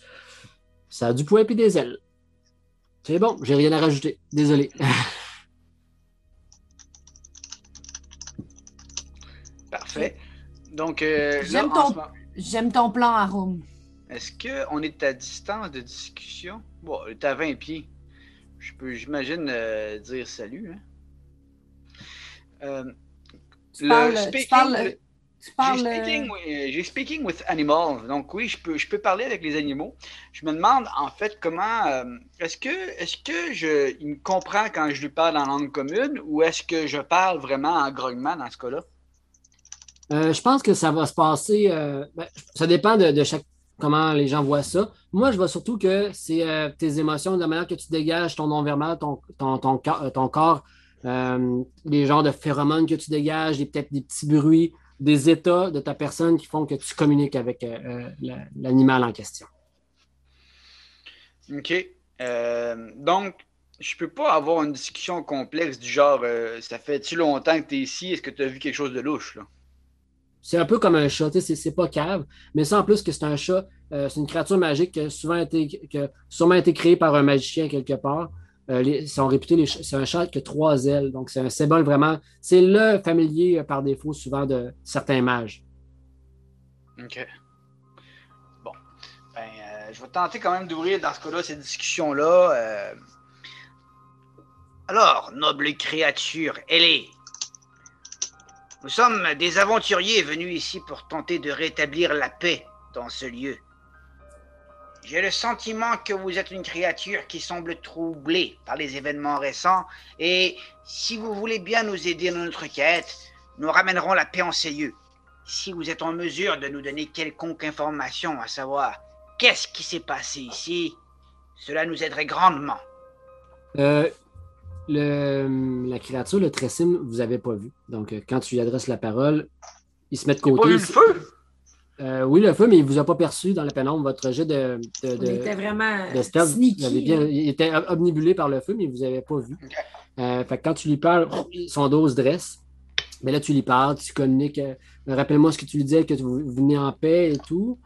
Ça a du poids et des ailes. C'est bon, j'ai rien à rajouter. Désolé. Parfait. Donc, euh, J'aime ton- J'aime ton plan, Arum. est-ce qu'on est à distance de discussion? Bon, on est à 20 pieds. Je peux, j'imagine, euh, dire salut. Hein? Euh, Tu Le parles, tu speaking- parles, le- tu J'ai parles, speaking, euh, wi- j'ai speaking with animals. Donc oui, je peux, je peux parler avec les animaux. Je me demande en fait comment euh, est-ce que est-ce que je il me comprend quand je lui parle en langue commune ou est-ce que je parle vraiment en grognement dans ce cas-là? Euh, je pense que ça va se passer. euh, ben, ça dépend de, chaque comment les gens voient ça. Moi, je vois surtout que c'est euh, tes émotions, la manière que tu dégages ton non-verbal, ton, ton, ton, cor- ton corps, les genres de phéromones que tu dégages, peut-être des petits bruits, des états de ta personne qui font que tu communiques avec la- l'animal en question. OK. Donc, je peux pas avoir une discussion complexe du genre ça fait-tu longtemps que tu es ici? Est-ce que tu as vu quelque chose de louche? C'est un peu comme un chat, c'est c'est pas cave, mais ça en plus que c'est un chat, euh, c'est une créature magique qui a souvent été, a sûrement été créée par un magicien quelque part. Euh, sont réputés, les c'est un chat qui a trois ailes, donc c'est un symbole vraiment, c'est le familier euh, par défaut souvent de certains mages. OK. Bon. Ben, je vais tenter quand même d'ouvrir dans ce cas-là cette discussion-là. Alors, noble créature, elle est. Nous sommes des aventuriers venus ici pour tenter de rétablir la paix dans ce lieu. J'ai le sentiment que vous êtes une créature qui semble troublée par les événements récents, et si vous voulez bien nous aider dans notre quête, nous ramènerons la paix en ces lieux. Si vous êtes en mesure de nous donner quelconque information, à savoir qu'est-ce qui s'est passé ici, cela nous aiderait grandement. Euh, le, la créature, le Tressim, vous n'avez pas vu. Donc, euh, quand tu lui adresses la parole, il se met de Pas côté. vu le feu? Euh, oui, le feu, mais il ne vous a pas perçu dans la pénombre. Votre jet de, de- était vraiment de stealth, sneaky. vous avez bien- il était obnubilé par le feu, mais vous n'avez pas vu. Euh, fait que quand tu lui parles, son dos se dresse. Mais là, tu lui parles, tu communiques. euh, Rappelle-moi ce que tu lui disais, que vous venez en paix et tout.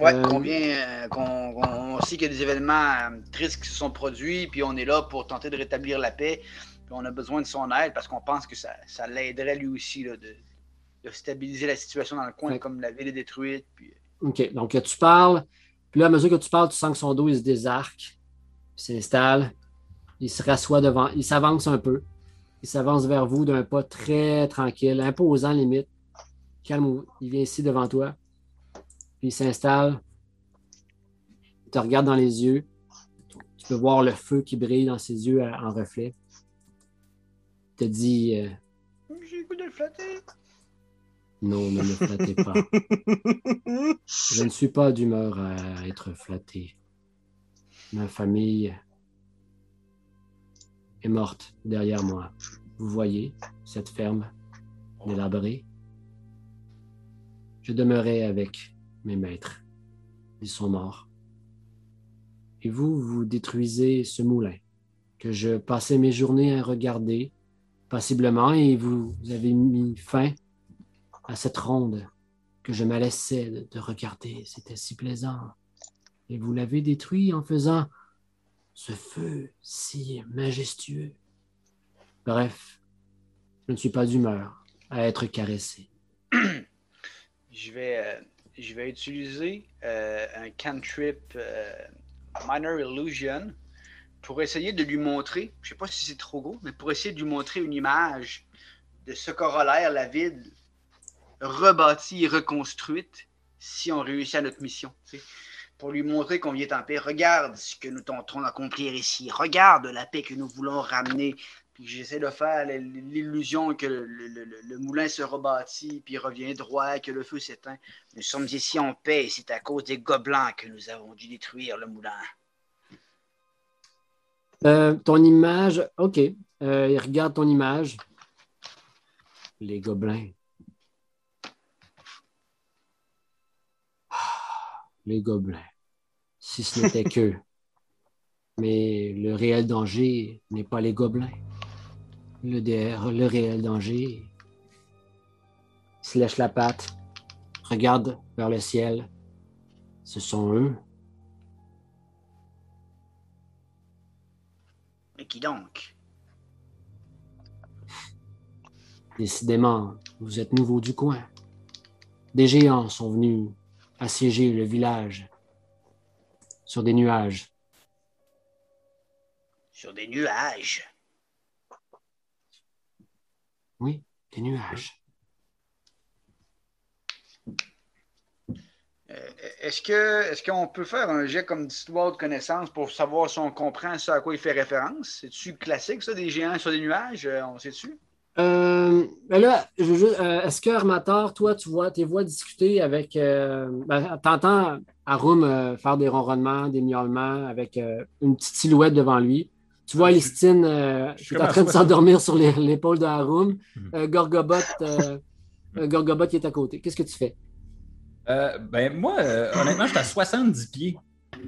Ouais, Euh, qu'on vient, euh, qu'on on sait qu'il y a des événements euh, tristes qui se sont produits, puis on est là pour tenter de rétablir la paix, puis on a besoin de son aide parce qu'on pense que ça, ça l'aiderait lui aussi là, de, de stabiliser la situation dans le coin, Ouais. comme la ville est détruite. Puis... OK. Donc, tu parles. Puis là, à mesure que tu parles, tu sens que son dos, il se désarque. Il s'installe. Il se rassoit devant. Il s'avance un peu. Il s'avance vers vous d'un pas très tranquille, imposant limite. Calme. Il vient ici devant toi. Puis il s'installe. Il te regarde dans les yeux. Tu peux voir le feu qui brille dans ses yeux euh, en reflet. Il te dit euh, J'ai goût de le flatter. Non, ne me flattez pas. Je ne suis pas d'humeur à être flatté. Ma famille est morte derrière moi. Vous voyez cette ferme délabrée? Je demeurais avec mes maîtres. Ils sont morts. Et vous, vous détruisez ce moulin que je passais mes journées à regarder Possiblement, et vous, avez mis fin à cette ronde que je me laissais de, de regarder. C'était si plaisant. Et vous l'avez détruit en faisant ce feu si majestueux. Bref, je ne suis pas d'humeur à être caressé. Je vais, euh, je vais utiliser euh, un cantrip euh, Minor Illusion pour essayer de lui montrer, je sais pas si c'est trop gros, mais pour essayer de lui montrer une image de ce corollaire, la ville, rebâtie et reconstruite si on réussit à notre mission. Pour lui montrer qu'on vient en paix. Regarde ce que nous tentons d'accomplir ici. Regarde la paix que nous voulons ramener. Puis j'essaie de faire l'illusion que le, le- le- le moulin se rebâtit, puis revient droit, que le feu s'éteint. Nous sommes ici en paix et c'est à cause des gobelins que nous avons dû détruire le moulin. Euh, ton image, OK. Euh, il regarde ton image. Les gobelins. Ah, Les gobelins. Si ce n'était qu'eux. Mais le réel danger n'est pas les gobelins. Le, le réel danger il se lèche la patte, regarde vers le ciel. Ce sont eux. Mais qui donc? Décidément, vous êtes nouveau du coin. Des géants sont venus assiéger le village sur des nuages. Sur des nuages? Oui, des nuages. Euh, Est-ce que est-ce qu'on peut faire un jet comme d'histoire de connaissance pour savoir si on comprend ce à quoi il fait référence? C'est-tu classique, ça, des géants sur des nuages? Euh, on sait-tu? Euh, ben là, je veux juste- euh, est-ce que Armator, toi, tu vois tes voix discuter avec. Euh, ben, T'entends Arum euh, faire des ronronnements, des miaulements avec euh, une petite silhouette devant lui. Tu vois Ah, je- Listine euh, je suis qui est en train de 60. s'endormir sur l'épaule d'Arum. Mhm. Euh, Gorgobot, euh, euh, Gorgobot qui est à côté. Qu'est-ce que tu fais? Euh, ben, moi, euh, honnêtement, je suis à 70 pieds.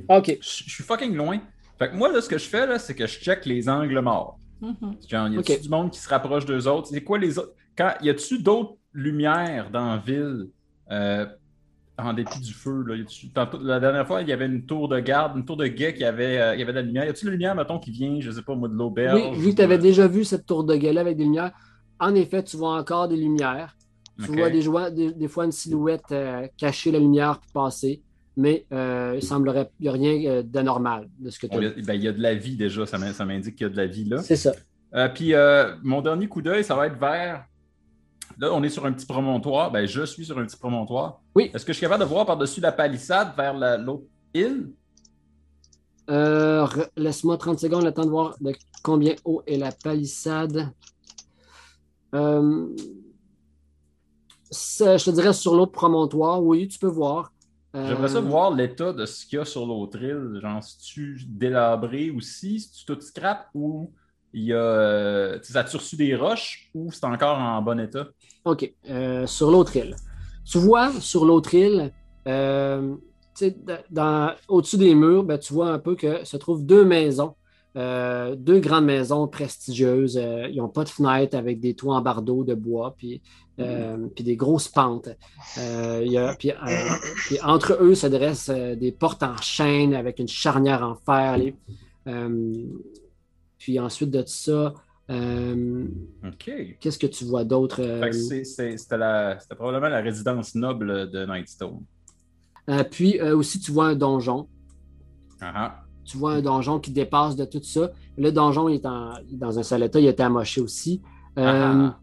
OK. Je suis fucking loin. Fait que moi, là, ce que je fais, là, c'est que je check les angles morts. Mhm. Genre, y a-tu Ok. du monde qui se rapproche d'eux autres? C'est quoi les autres? Quand, y a-tu d'autres lumières dans la ville euh, en dépit du feu? Là? Tantôt- la dernière fois, il y avait une tour de garde, une tour de guet qui avait, euh, il y avait de la lumière. Y a-tu de la lumière, mettons, qui vient, je sais pas, moi, de l'auberge? Oui, vu que tu avais déjà vu cette tour de guet avec des lumières, en effet, tu vois encore des lumières. Tu vois des, joie- des, des fois une silhouette euh, cacher la lumière pour passer, mais euh, il semblerait qu'il n'y a rien d'anormal de ce que tu as ben, Il y a de la vie déjà, ça m'in- ça m'indique qu'il y a de la vie là. C'est ça. Puis mon dernier coup d'œil, ça va être vers. Là, on est sur un petit promontoire. Ben, je suis sur un petit promontoire. Oui. Est-ce que je suis capable de voir par-dessus la palissade vers la- l'autre île? Euh, Laisse-moi 30 secondes, le temps de voir de combien haut est la palissade. Euh, je te dirais sur l'autre promontoire, oui, tu peux voir. Euh, J'aimerais ça voir l'état de ce qu'il y a sur l'autre île. Genre, si tu délabré aussi, si tu tout scrap ou il y a. tu ça des roches ou c'est encore en bon état? OK. Euh, sur l'autre île. Tu vois, sur l'autre île, euh, au-dessus des murs, ben, tu vois un peu que se trouvent deux maisons. Euh, deux grandes maisons prestigieuses. Ils n'ont pas de fenêtres avec des toits en bardeaux de bois, puis, puis des grosses pentes. Il y a- puis, puis entre eux se dressent des portes en chêne avec une charnière en fer. les- puis ensuite de ça, euh, OK. qu'est-ce que tu vois d'autre? Euh, c'était probablement la résidence noble de Nightstone. Euh, puis euh, aussi, tu vois un donjon. Ah ah. Tu vois un donjon qui dépasse de tout ça. Le donjon il est en- dans un sale état, il été amoché aussi. Ah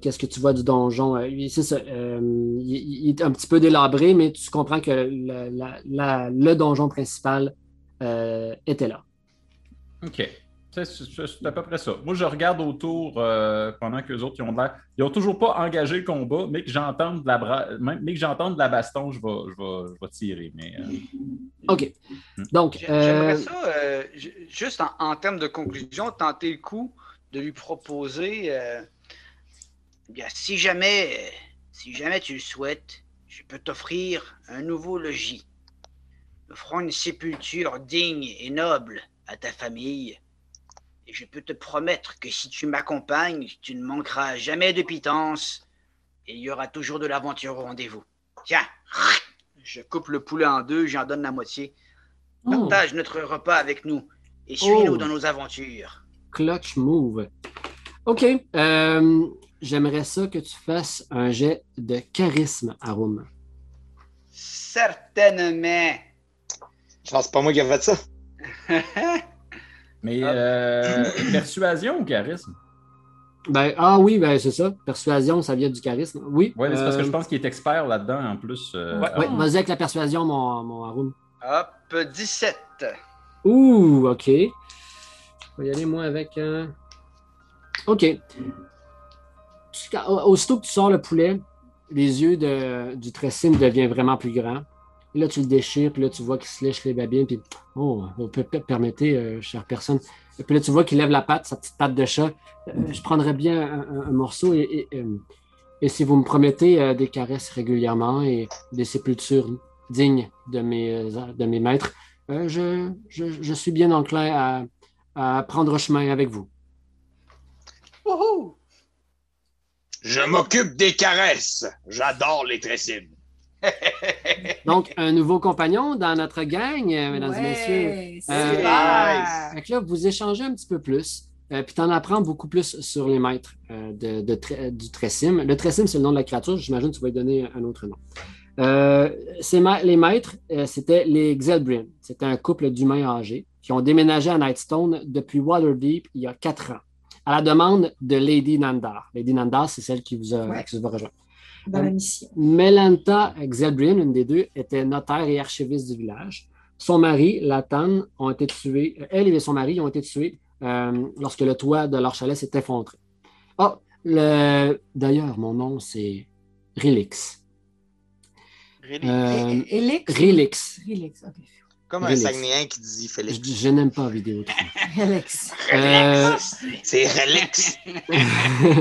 Qu'est-ce que tu vois du donjon? Il- c'est ça. il, il est un petit peu délabré, mais tu comprends que le, la- la- le donjon principal était là. OK. C'est à peu près ça. Moi, je regarde autour euh, pendant que les autres ils ont de l'air. Ils n'ont toujours pas engagé le combat, mais que j'entende de la bra... même- mais que j'entende de la baston, je vais, je vais, je vais tirer. Mais euh, OK. Donc, J'ai- J'aimerais euh, ça, euh, ju- juste en, en termes de conclusion, tenter le coup de lui proposer. euh, Bien, si jamais, si jamais tu le souhaites, je peux t'offrir un nouveau logis. Nous ferons une sépulture digne et noble à ta famille. Et je peux te promettre que si tu m'accompagnes, tu ne manqueras jamais de pitance. Et il y aura toujours de l'aventure au rendez-vous. Tiens, je coupe le poulet en deux, j'en donne la moitié. Oh, Partage notre repas avec nous et suis-nous Oh. dans nos aventures. clutch move. OK. euh, J'aimerais ça que tu fasses un jet de charisme, Arum. Certainement. Je pense pas moi qui ai fait ça. Mais euh, persuasion ou charisme? Ben, ah oui, ben c'est ça. Persuasion, ça vient du charisme. Oui. Oui, mais c'est parce que euh, je pense qu'il est expert là-dedans en plus. euh, Ouais, ah. ouais, vas-y avec la persuasion, mon, mon Arum. Hop, 17. Ouh, OK. Je vais y aller, moi, avec. euh, OK. Aussitôt que tu sors le poulet, les yeux de, du Tressim deviennent vraiment plus grands. Et là, tu le déchires, puis là, tu vois qu'il se lèche les babines, puis oh, vous per- permettez, euh, chère personne. Et puis là, tu vois qu'il lève la patte, sa petite patte de chat. Euh, je prendrais bien un, un- un morceau et, et, euh, et si vous me promettez euh, des caresses régulièrement et des sépultures dignes de mes, de mes maîtres, euh, je, je- je suis bien enclin à, à prendre chemin avec vous. Wouhou! Je m'occupe des caresses. J'adore les tressines. Donc, un nouveau compagnon dans notre gang, euh, mesdames et messieurs. Euh, super. Fait que là, vous échangez un petit peu plus, euh, puis tu en apprends beaucoup plus sur les maîtres euh, de, de Tre- du Tressim. Le Tressim, c'est le nom de la créature. J'imagine que tu vas lui donner un autre nom. Euh, ma- les maîtres, euh, c'était les Xelbrin. C'était un couple d'humains âgés qui ont déménagé à Nightstone depuis Waterdeep il y a quatre ans, à la demande de Lady Nandar. Lady Nandar, c'est celle qui vous a, Ouais. qui vous a rejoint. Dans la mission. Melanta Xelbrin, une des deux, était notaire et archiviste du village. Son mari, Latan, ont été tués. Elle et son mari ont été tués euh, lorsque le toit de leur chalet s'est effondré. Ah, le... d'ailleurs, mon nom, c'est Relix. Really? Euh, Elix? Relix. Relix, ok. Comme un. Saguenayen qui dit Je, Félix. je n'aime pas vidéo. Relix. Euh, C'est Relix.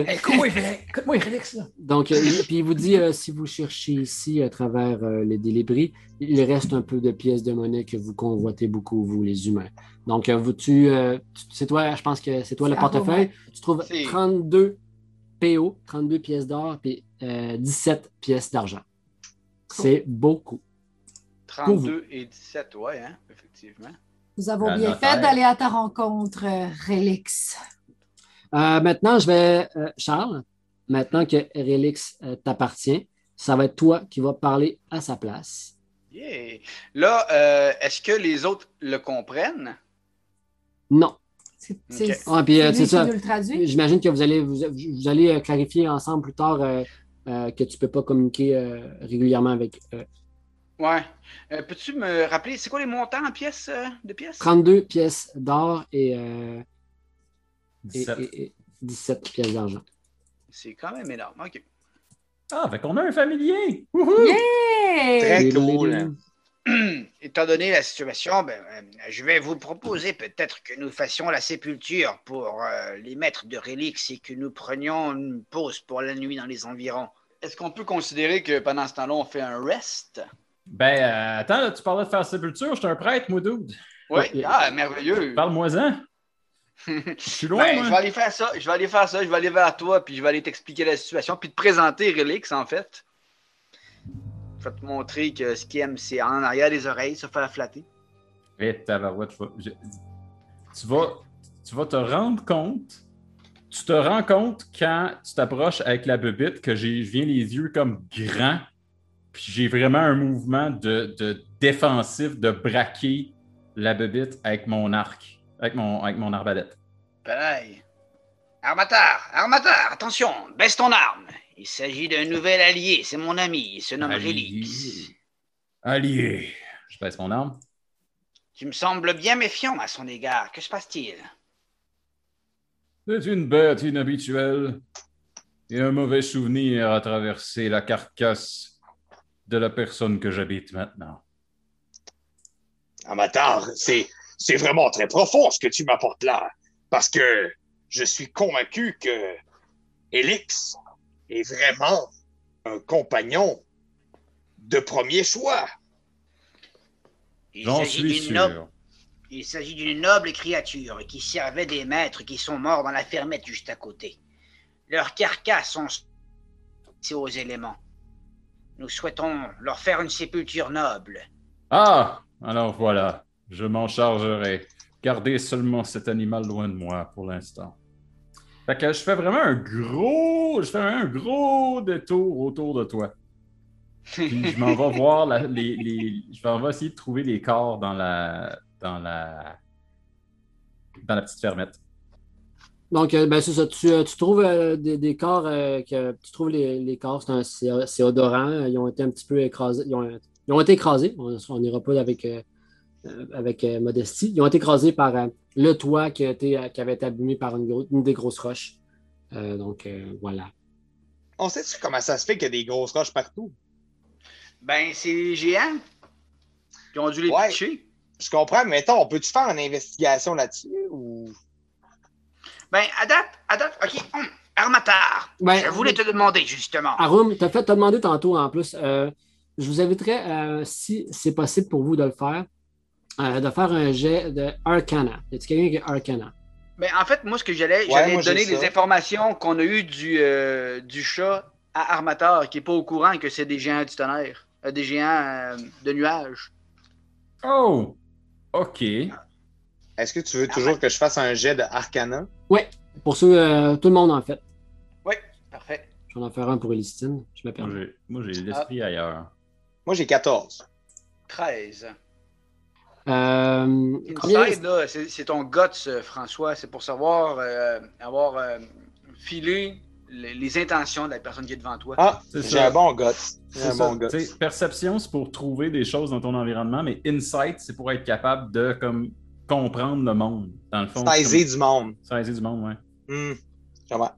Écoute-moi, Félix. Écoute-moi, là? Donc, euh, il- puis il vous dit, euh, si vous cherchez ici à travers euh, les délibris, il reste un peu de pièces de monnaie que vous convoitez beaucoup, vous, les humains. Donc, euh, vous, tu, euh, tu- c'est toi, je pense que c'est toi le portefeuille. Tu trouves C'est- 32 PO, 32 pièces d'or, puis euh, 17 pièces d'argent. C'est beaucoup. 32 et 17, ouais, hein, effectivement. Nous avons La bien notaire. fait d'aller à ta rencontre, euh, Relix. Euh, maintenant, je vais, euh, Charles, maintenant que Relix euh, t'appartient, ça va être toi qui vas parler à sa place. Yeah. Là, euh, est-ce que les autres le comprennent? Non. C'est. Ah, euh, ça. J'imagine que vous allez, vous, vous allez clarifier ensemble plus tard euh, euh, que tu ne peux pas communiquer euh, régulièrement avec euh, Ouais. Euh, Peux-tu me rappeler, c'est quoi les montants en pièces, euh, de pièces? 32 pièces d'or et, euh, et- 17. et- et 17 pièces d'argent. C'est quand même énorme. OK. Ah, fait qu'on a un familier. Wouhou! Hey! Très cool. Étant donné la situation, ben, euh, je vais vous proposer peut-être que nous fassions la sépulture pour euh, les maîtres de Relix et que nous prenions une pause pour la nuit dans les environs. Est-ce qu'on peut considérer que pendant ce temps-là, on fait un rest? Ben, euh, attends, là, tu parlais de faire sépulture. Je suis un prêtre, moi, dude. Oui. Ah, merveilleux. Parle-moi-en. Je suis loin, Ben, moi. je vais aller faire ça. Je vais aller faire ça. Je vais aller vers toi, puis je vais aller t'expliquer la situation, puis te présenter Relix, en fait. Je vais te montrer que ce qu'il aime, c'est en arrière des oreilles, se faire flatter. Tabarouette, je vais- je- tu, vas, tu vas te rendre compte. Tu te rends compte quand tu t'approches avec la bebite que j'ai, je viens les yeux comme grands. Puis j'ai vraiment un mouvement de, de défensif de braquer la bebite avec mon arc, avec mon, avec mon arbalète. Pareil. Armateur, armateur, attention, baisse ton arme. Il s'agit d'un nouvel allié, c'est mon ami, il se nomme Allié. Relix. Allié. Je baisse mon arme. Tu me sembles bien méfiant à son égard. Que se passe-t-il? C'est une bête inhabituelle. Et un mauvais souvenir a traversé la carcasse de la personne que j'habite maintenant. Amateur, c'est, c'est vraiment très profond ce que tu m'apportes là. Parce que je suis convaincu que Elix est vraiment un compagnon de premier choix. Il J'en s'agit suis d'une noble- sûr. Il s'agit d'une noble créature qui servait des maîtres qui sont morts dans la fermette juste à côté. Leurs carcasses sont aux éléments. Nous souhaitons leur faire une sépulture noble. Ah, alors voilà, je m'en chargerai. Gardez seulement cet animal loin de moi pour l'instant. Fait que je fais vraiment un gros, je fais un gros détour autour de toi. Puis je m'en vais voir la- les, les- je m'en vais essayer de trouver les corps dans la, dans la, dans la petite fermette. Donc, euh, ben, c'est ça. Tu, euh, tu trouves euh, des, des corps, euh, que, tu trouves les, les corps, c'est un- c'est c'est odorant. Ils ont été un petit peu écrasés. Ils ont, ils ont été écrasés. On n'ira pas avec, euh, avec euh, modestie. Ils ont été écrasés par euh, le toit qui, a été, qui avait été abîmé par une, une des grosses roches. Euh, donc, euh, voilà. On sait comment ça se fait qu'il y a des grosses roches partout? Ben, c'est les géants qui ont dû les Ouais. pitcher. Je comprends, mais mettons, on peut-tu faire une investigation là-dessus? Ou... Ben, à date, à date, ok. hum, Armatar, Ben, je voulais te demander justement. Arum, t'as fait, t'as demandé tantôt en plus. euh, je vous inviterais, euh, si c'est possible pour vous de le faire, euh, de faire un jet de Arcana. Y a-t-il quelqu'un qui a Arcana? Ben, en fait, moi, ce que j'allais, Ouais, j'allais donner les informations qu'on a eues du, euh, du chat à Armatar, qui est pas au courant que c'est des géants du tonnerre, euh, des géants euh, de nuages. Oh, ok. Est-ce que tu veux toujours que je fasse un jet de Arcana? Pour ceux, euh, tout le monde en fait. Oui, parfait. Je vais en faire un pour Elistine. Je me Moi, permets. j'ai- Moi, j'ai l'esprit ailleurs. Moi, j'ai 14. 13. Euh, c'est ton guts, euh, François. C'est pour savoir, euh, avoir euh, filé les, les intentions de la personne qui est devant toi. Ah, C'est un bon guts. Un bon guts. Perception, c'est pour trouver des choses dans ton environnement, mais insight, c'est pour être capable de comme, comprendre le monde. Dans le fond. Saisir du monde. Saisir du monde. Hmm. Comprends.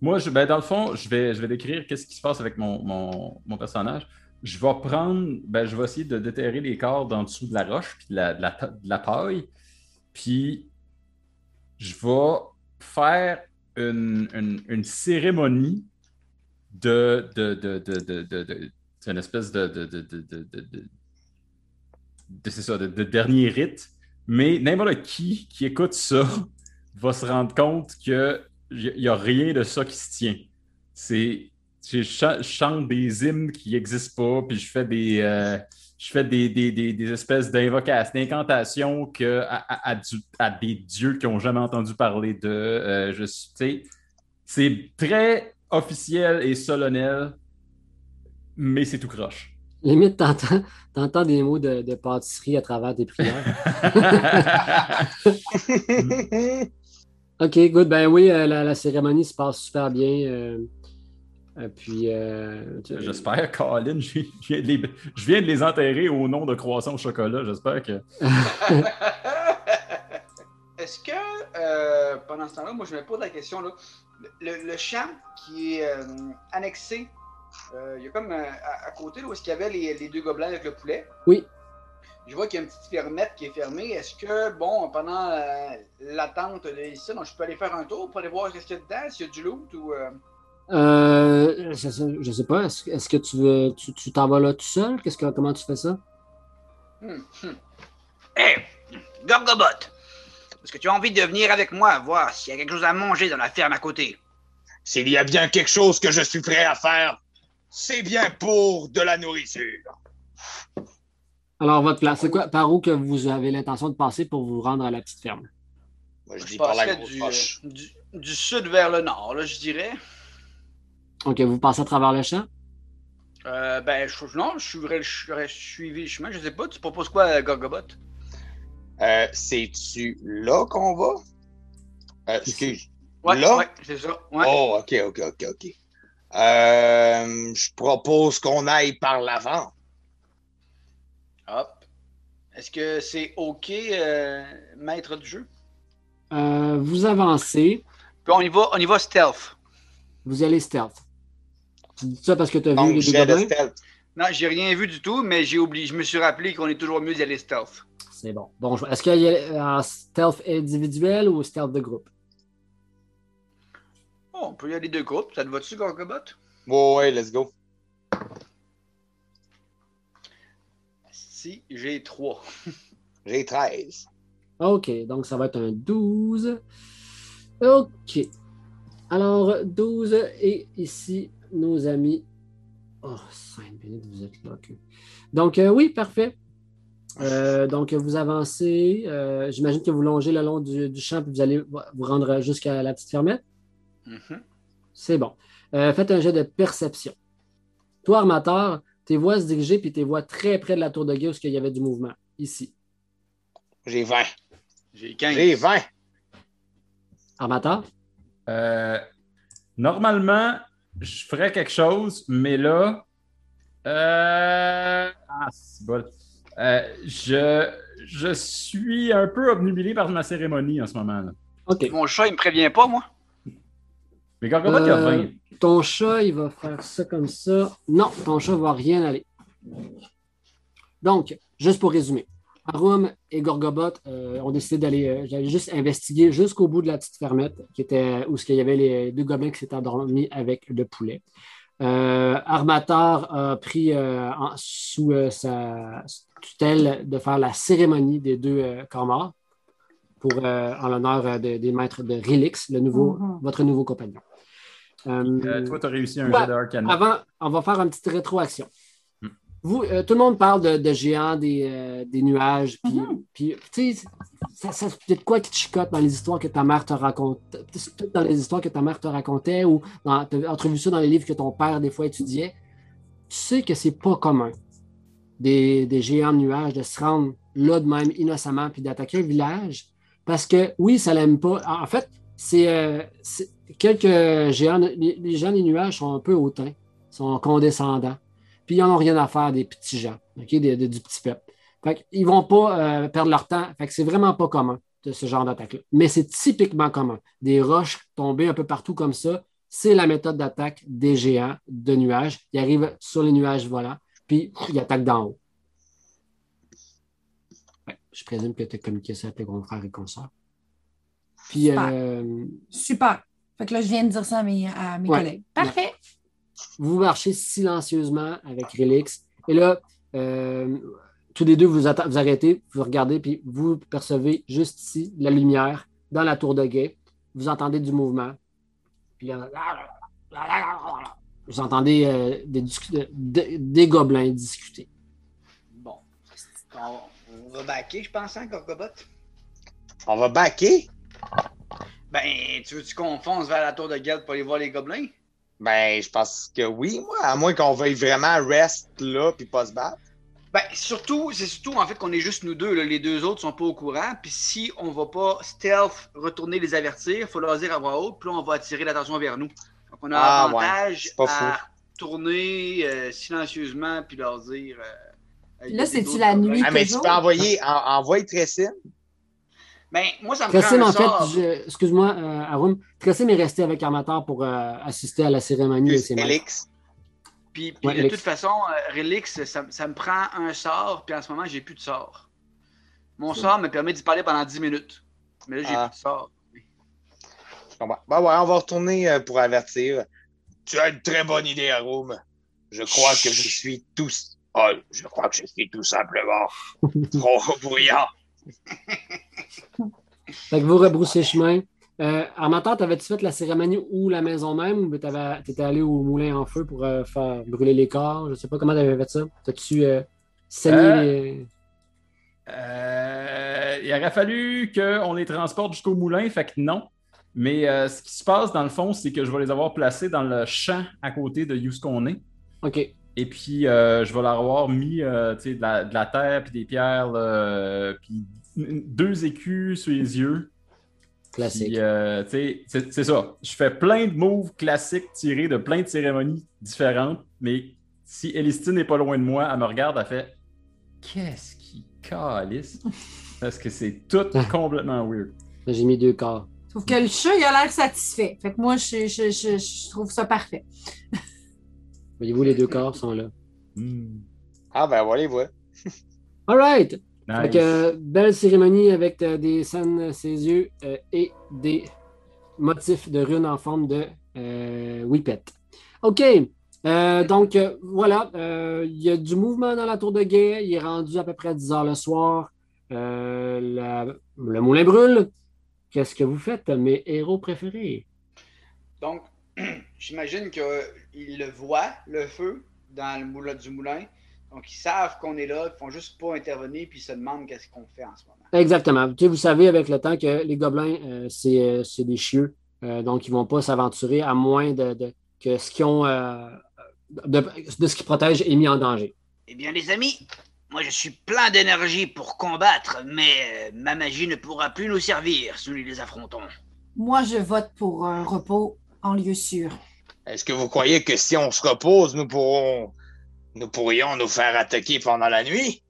Moi, je, ben, dans le fond, je vais, je vais décrire qu'est-ce qui se passe avec mon, mon, mon personnage. Je vais prendre, ben, je vais essayer de déterrer les corps dans dessous de la roche, puis de la, de la, de la paille. Puis, je vais faire une, une, une cérémonie de. de, de, de, de, de- de- c'est une espèce de. de, de, de, de, c'est ça, de dernier rite. Mais n'importe qui qui écoute ça va se rendre compte que il n'y a rien de ça qui se tient. C'est. Je cha- je chante des hymnes qui n'existent pas, puis je fais des. euh, je fais des, des, des, des espèces d'invocations, d'incantations que, à, à- des dieux qui n'ont jamais entendu parler de. euh, je c'est très officiel et solennel, mais c'est tout croche. Limite, t'entends, t'entends des mots de, de pâtisserie à travers tes prières. OK, good. Ben oui, euh, la, la cérémonie se passe super bien. euh, euh, puis, euh, tu- J'espère, Colin, je viens, de les, je viens de les enterrer au nom de croissant au chocolat. J'espère que. Est-ce que, euh, pendant ce temps-là, moi je me pose la question, là, le, le champ qui est euh, annexé, euh, il y a comme euh, à, à côté là, où est-ce qu'il y avait les, les deux gobelins avec le poulet? Oui. Je vois qu'il y a une petite fermette qui est fermée. Est-ce que, bon, pendant euh, l'attente de ici, donc, je peux aller faire un tour pour aller voir ce qu'il y a dedans, s'il y a du loot ou. euh, Euh, je, sais, je sais pas. Est-ce, est-ce que tu veux, tu, tu t'en vas là tout seul? Qu'est-ce que, comment tu fais ça? Hmm, hmm. Hé, Gorgobot, est-ce que tu as envie de venir avec moi voir s'il y a quelque chose à manger dans la ferme à côté? S'il y a bien quelque chose que je suis prêt à faire, c'est bien pour de la nourriture. Alors, votre plan, c'est quoi? Par où que vous avez l'intention de passer pour vous rendre à la petite ferme? Moi, je Je dis par la grosse du, roche. euh, du, du sud vers le nord, là, je dirais. OK, vous passez à travers le champ? Euh, ben, je, non, je suivrais, le- je suivi le chemin. Je sais pas, tu proposes quoi, euh, Gorgobot? Euh, C'est-tu là qu'on va? Euh, excuse. Ouais, Là? ouais, c'est ça. Ouais. Oh, ok, ok, ok, ok. Euh, je propose qu'on aille par l'avant. Hop. Est-ce que c'est OK, euh, maître du jeu? Euh, vous avancez, Puis on y va, on y va stealth. vous allez stealth. Tu dis ça parce que tu as vu les deux gobelins? stealth. Non, j'ai rien vu du tout, mais j'ai oublié. Je me suis rappelé qu'on est toujours mieux d'y aller stealth. C'est bon. Bon, est-ce qu'il y a euh, stealth individuel ou stealth de groupe? Oh, on peut y aller deux groupes. Ça te va-tu, Gorgobot? Ouais, ouais, let's go. Si, j'ai trois. J'ai 13. OK, donc ça va être un 12. OK. Alors, 12 et ici, nos amis. Oh, 5 minutes, vous êtes là. OK. Donc, euh, oui, parfait. Euh, donc, vous avancez. euh, J'imagine que vous longez le long du, du champ puis vous allez vous rendre jusqu'à la petite fermette. Mhm. C'est bon. Euh, faites un jet de perception. Toi, armateur, tes voix se diriger puis tes voix très près de la tour de guet où il y avait du mouvement. Ici. J'ai 20. J'ai 15. J'ai 20. Armateur? Euh, normalement, je ferais quelque chose, mais là. euh, Ah, c'est bon. Euh, je, je suis un peu obnubilé par ma cérémonie en ce moment. là OK. Mon chat, il me prévient pas, moi. Mais Gorgobot, il y a Euh, 20. Ton chat, il va faire ça comme ça. Non, ton chat va rien aller. Donc, juste pour résumer, Arum et Gorgobot euh, ont décidé d'aller euh, j'allais juste investiguer jusqu'au bout de la petite fermette qui était où il y avait les deux gobelins qui s'étaient endormis avec le poulet. Euh, Armatar a pris euh, en- sous euh, sa tutelle de faire la cérémonie des deux euh, corps morts pour, euh, en l'honneur de- des maîtres de Relix, le nouveau, Mhm. votre nouveau compagnon. Euh, Euh, toi, tu as réussi un ouais, jet de Arcana. avant, on va faire une petite rétroaction. Hmm. Vous, euh, tout le monde parle de, de géants, des, euh, des nuages, puis, Mhm. puis, tu sais, ça, ça c'est peut-être quoi qui te chicote dans les histoires que ta mère te dans les histoires que ta mère te racontait, ou dans, tu as entrevu ça dans les livres que ton père, des fois, étudiait. Tu sais que c'est pas commun des, des géants de nuages de se rendre là de même innocemment, puis d'attaquer un village, parce que, oui, ça l'aime pas. En fait, c'est euh, c'est- quelques géants, les, les géants des nuages sont un peu hautains, sont condescendants, puis ils n'en ont rien à faire des petits gens, des- des- du petit peuple. Fait ils ne vont pas euh, perdre leur temps. Fait que c'est vraiment pas commun de ce genre d'attaque-là. Mais c'est typiquement commun. Des roches tombées un peu partout comme ça, c'est la méthode d'attaque des géants de nuages. Ils arrivent sur les nuages volants, puis ils attaquent d'en haut. Ouais, je présume que tu as communiqué ça à tes confrères et consorts. Puis, Super. euh, Super. Fait que là, je viens de dire ça à mes, à mes Ouais. collègues. Parfait. vous marchez silencieusement avec Relix. Et là, euh, tous les deux, vous, vous arrêtez, vous regardez, puis vous percevez juste ici la lumière dans la tour de guet. Vous entendez du mouvement. Puis là, vous entendez euh, des, de- des gobelins discuter. Bon. On, on va backer, je pense, hein, Gorgobot? On va backer? Ben, tu veux-tu qu'on fonce vers la tour de guerre pour aller voir les gobelins? Ben, je pense que oui, moi. À moins qu'on veuille vraiment rest là puis pas se battre. Ben, surtout, c'est surtout en fait qu'on est juste nous deux. là. Les deux autres sont pas au courant. Puis si on va pas stealth retourner les avertir, il faut leur dire à voix haute. Puis là, on va attirer l'attention vers nous. Donc, on a Ah, avantage à tourner euh, silencieusement puis leur dire. euh, Là, c'est-tu la nuit? Ah, mais tu peux envoyer, en, envoyer Tressin. Ben, moi, ça me Tressim, prend un en fait, sort. excuse-moi, euh, Arum, Tressim est resté avec Armateur pour euh, assister à la cérémonie de ses. Puis, puis Ouais, de toute façon, euh, Relix, ça, ça me prend un sort. Puis en ce moment, j'ai plus de sort. Mon sort me permet d'y parler pendant 10 minutes. Mais là, j'ai Ah. plus de sort. Je comprends. Ben ouais, on va retourner euh, pour avertir. Tu as une très bonne idée, Arum. Je crois que je suis tout... Oh, je crois que je suis tout simplement trop bruyant. Fait que vous rebroussez chemin. Euh, Armateur, t'avais-tu fait la cérémonie ou la maison même ou tu étais allé au moulin en feu pour euh, faire brûler les corps? Je sais pas comment tu avais fait ça. T'as-tu euh, saigné Euh, les. Euh, il aurait fallu qu'on les transporte jusqu'au moulin, fait que non. Mais ce qui se passe dans le fond, c'est que je vais les avoir placés dans le champ à côté de est. OK. Et puis, euh, je vais leur avoir mis euh, tu sais, de, la, de la terre puis des pierres, là, euh, puis deux écus sur les yeux. Classique. Puis, euh, tu sais, c'est c'est ça. Je fais plein de moves classiques tirés de plein de cérémonies différentes, mais si Elistine n'est pas loin de moi, elle me regarde, elle fait Qu'est-ce qui calisse? Parce que c'est tout complètement weird. J'ai mis deux corps. Sauf que le chat, il a l'air satisfait. Fait que moi, je, je, je, je trouve ça parfait. Voyez-vous, les deux corps sont là. Hmm. Ah, ben voilà, voilà. All right. Nice. Fait que, euh, belle cérémonie avec euh, des scènes à ses yeux euh, et des motifs de runes en forme de euh, whippet. OK. Euh, donc, euh, voilà. euh, Il y a du mouvement dans la tour de guet. Il est rendu à peu près à 10 heures le soir. Euh, la- le moulin brûle. Qu'est-ce que vous faites, mes héros préférés? Donc, j'imagine qu'ils le voient, le feu, dans le moulin du moulin. Donc, ils savent qu'on est là, ils font juste pas intervenir, puis ils se demandent qu'est-ce qu'on fait en ce moment. Exactement. Tu sais, vous savez avec le temps que les gobelins, euh, c'est euh, c'est des chieux. Euh, donc, ils ne vont pas s'aventurer à moins de, de- que ce qu'ils ont, euh, de, de ce qui protège est mis en danger. Eh bien, les amis, moi je suis plein d'énergie pour combattre, mais euh, ma magie ne pourra plus nous servir si nous les affrontons. Moi, je vote pour un repos en lieu sûr. Est-ce que vous croyez que si on se repose, nous pourrons nous pourrions nous faire attaquer pendant la nuit?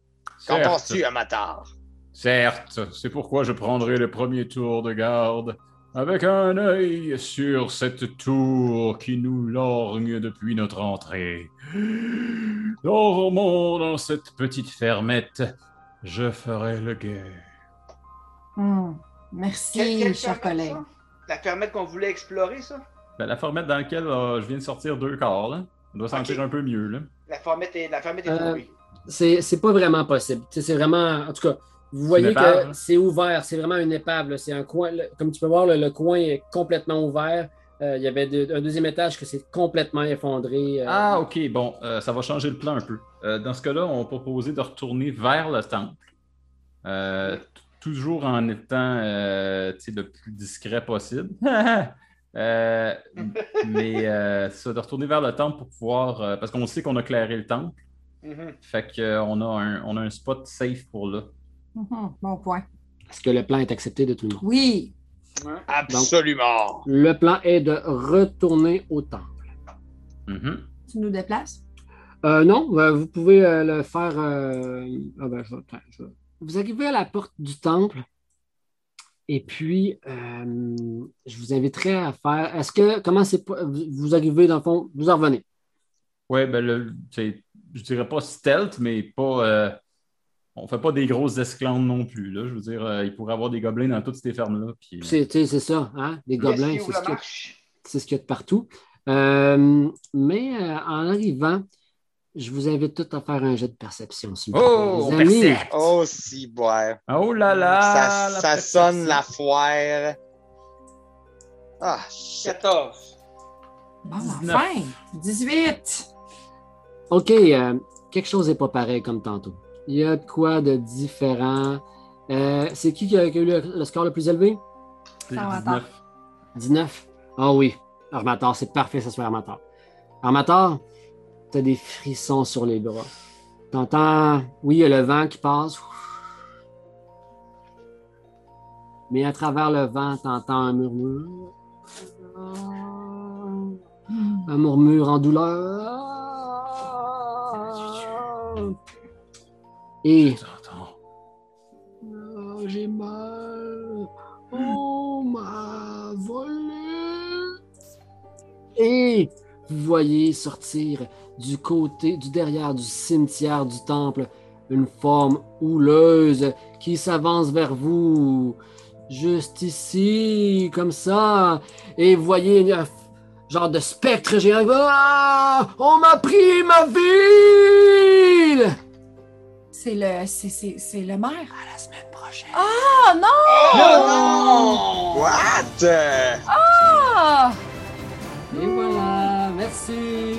Qu'en penses-tu, Amatar? Certes, c'est pourquoi je prendrai le premier tour de garde, avec un œil sur cette tour qui nous lorgne depuis notre entrée. Dormons dans cette petite fermette, je ferai le guet. Hmm. Merci, Quelle- quelle cher collègue. ça? La fermette qu'on voulait explorer, ça? Ben, la fermette dans laquelle euh, je viens de sortir deux quarts, là. On doit sentir un peu mieux, là. La fermette est, la fermette est Euh, trouvée. C'est c'est pas vraiment possible. C'est vraiment, en tout cas, vous voyez épave, que c'est ouvert. C'est vraiment une épave. C'est un coin. comme tu peux voir, le, le coin est complètement ouvert. Euh, il y avait de- un deuxième étage que c'est complètement effondré. euh, Ah, ok, bon, euh, ça va changer le plan un peu. Euh, dans ce cas-là, on proposait de retourner vers le temple, euh, toujours en étant euh, le plus discret possible. Euh, mais euh, ça, de retourner vers le temple pour pouvoir. euh, parce qu'on sait qu'on a clairé le temple. Mhm. Fait qu'on a, un, on a un spot safe pour là. Mhm, Bon point. Est-ce que le plan est accepté de tout le monde? Oui. Ouais. Absolument. Le plan est de retourner au temple. Mhm. Tu nous déplaces? Euh, non, euh, vous pouvez euh, le faire. euh, ah ben, je vais- attends, je vais- Vous arrivez à la porte du temple. Et puis, euh, je vous inviterai à faire. Est-ce que. Comment c'est. pas- Vous vous arrivez, dans le fond, vous en revenez? Ouais, ben, le, je dirais pas stealth, mais pas. euh, on fait pas des grosses esclandres non plus. Là. Je veux dire, euh, il pourrait y avoir des gobelins dans toutes ces fermes-là. Puis, euh, C'est tu sais, c'est ça, hein? Les gobelins, c'est ce qu'il y a- marche? c'est ce qu'il y a de partout. Euh, mais euh, en arrivant, je vous invite tous à faire un jet de perception. s'il vous plaît. Oh. Oh, si, ouais. Oh là là! ça la ça sonne la foire. Ah, shit. 14. Bon, 19. enfin! 18! OK, euh, quelque chose n'est pas pareil comme tantôt. Il y a de quoi de différent? Euh, c'est qui qui a, qui a eu le, le score le plus élevé? Va 19. 19. Ah oui, Armator, c'est parfait, ça soit Armator. Armator, t'as des frissons sur les bras. T'entends, oui, il y a le vent qui passe. Mais à travers le vent, t'entends un murmure. Un murmure en douleur. Et. Oh, j'ai mal. On m'a volé. Et vous voyez sortir du côté, du derrière du cimetière du temple, une forme houleuse qui s'avance vers vous. Juste ici, comme ça. Et vous voyez un genre de spectre géant. Ah! On m'a pris ma ville! C'est le, c'est, c'est, c'est le maire. À la semaine prochaine. Oh non! Oh non! What? Ah! Et voilà, merci.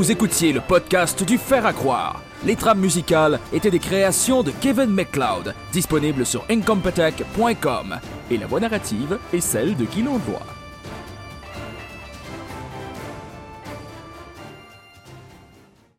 Vous écoutiez le podcast du Fer à croire. Les trames musicales étaient des créations de Kevin McLeod, disponibles sur incompetech.com. Et la voix narrative est celle de Guy Londois.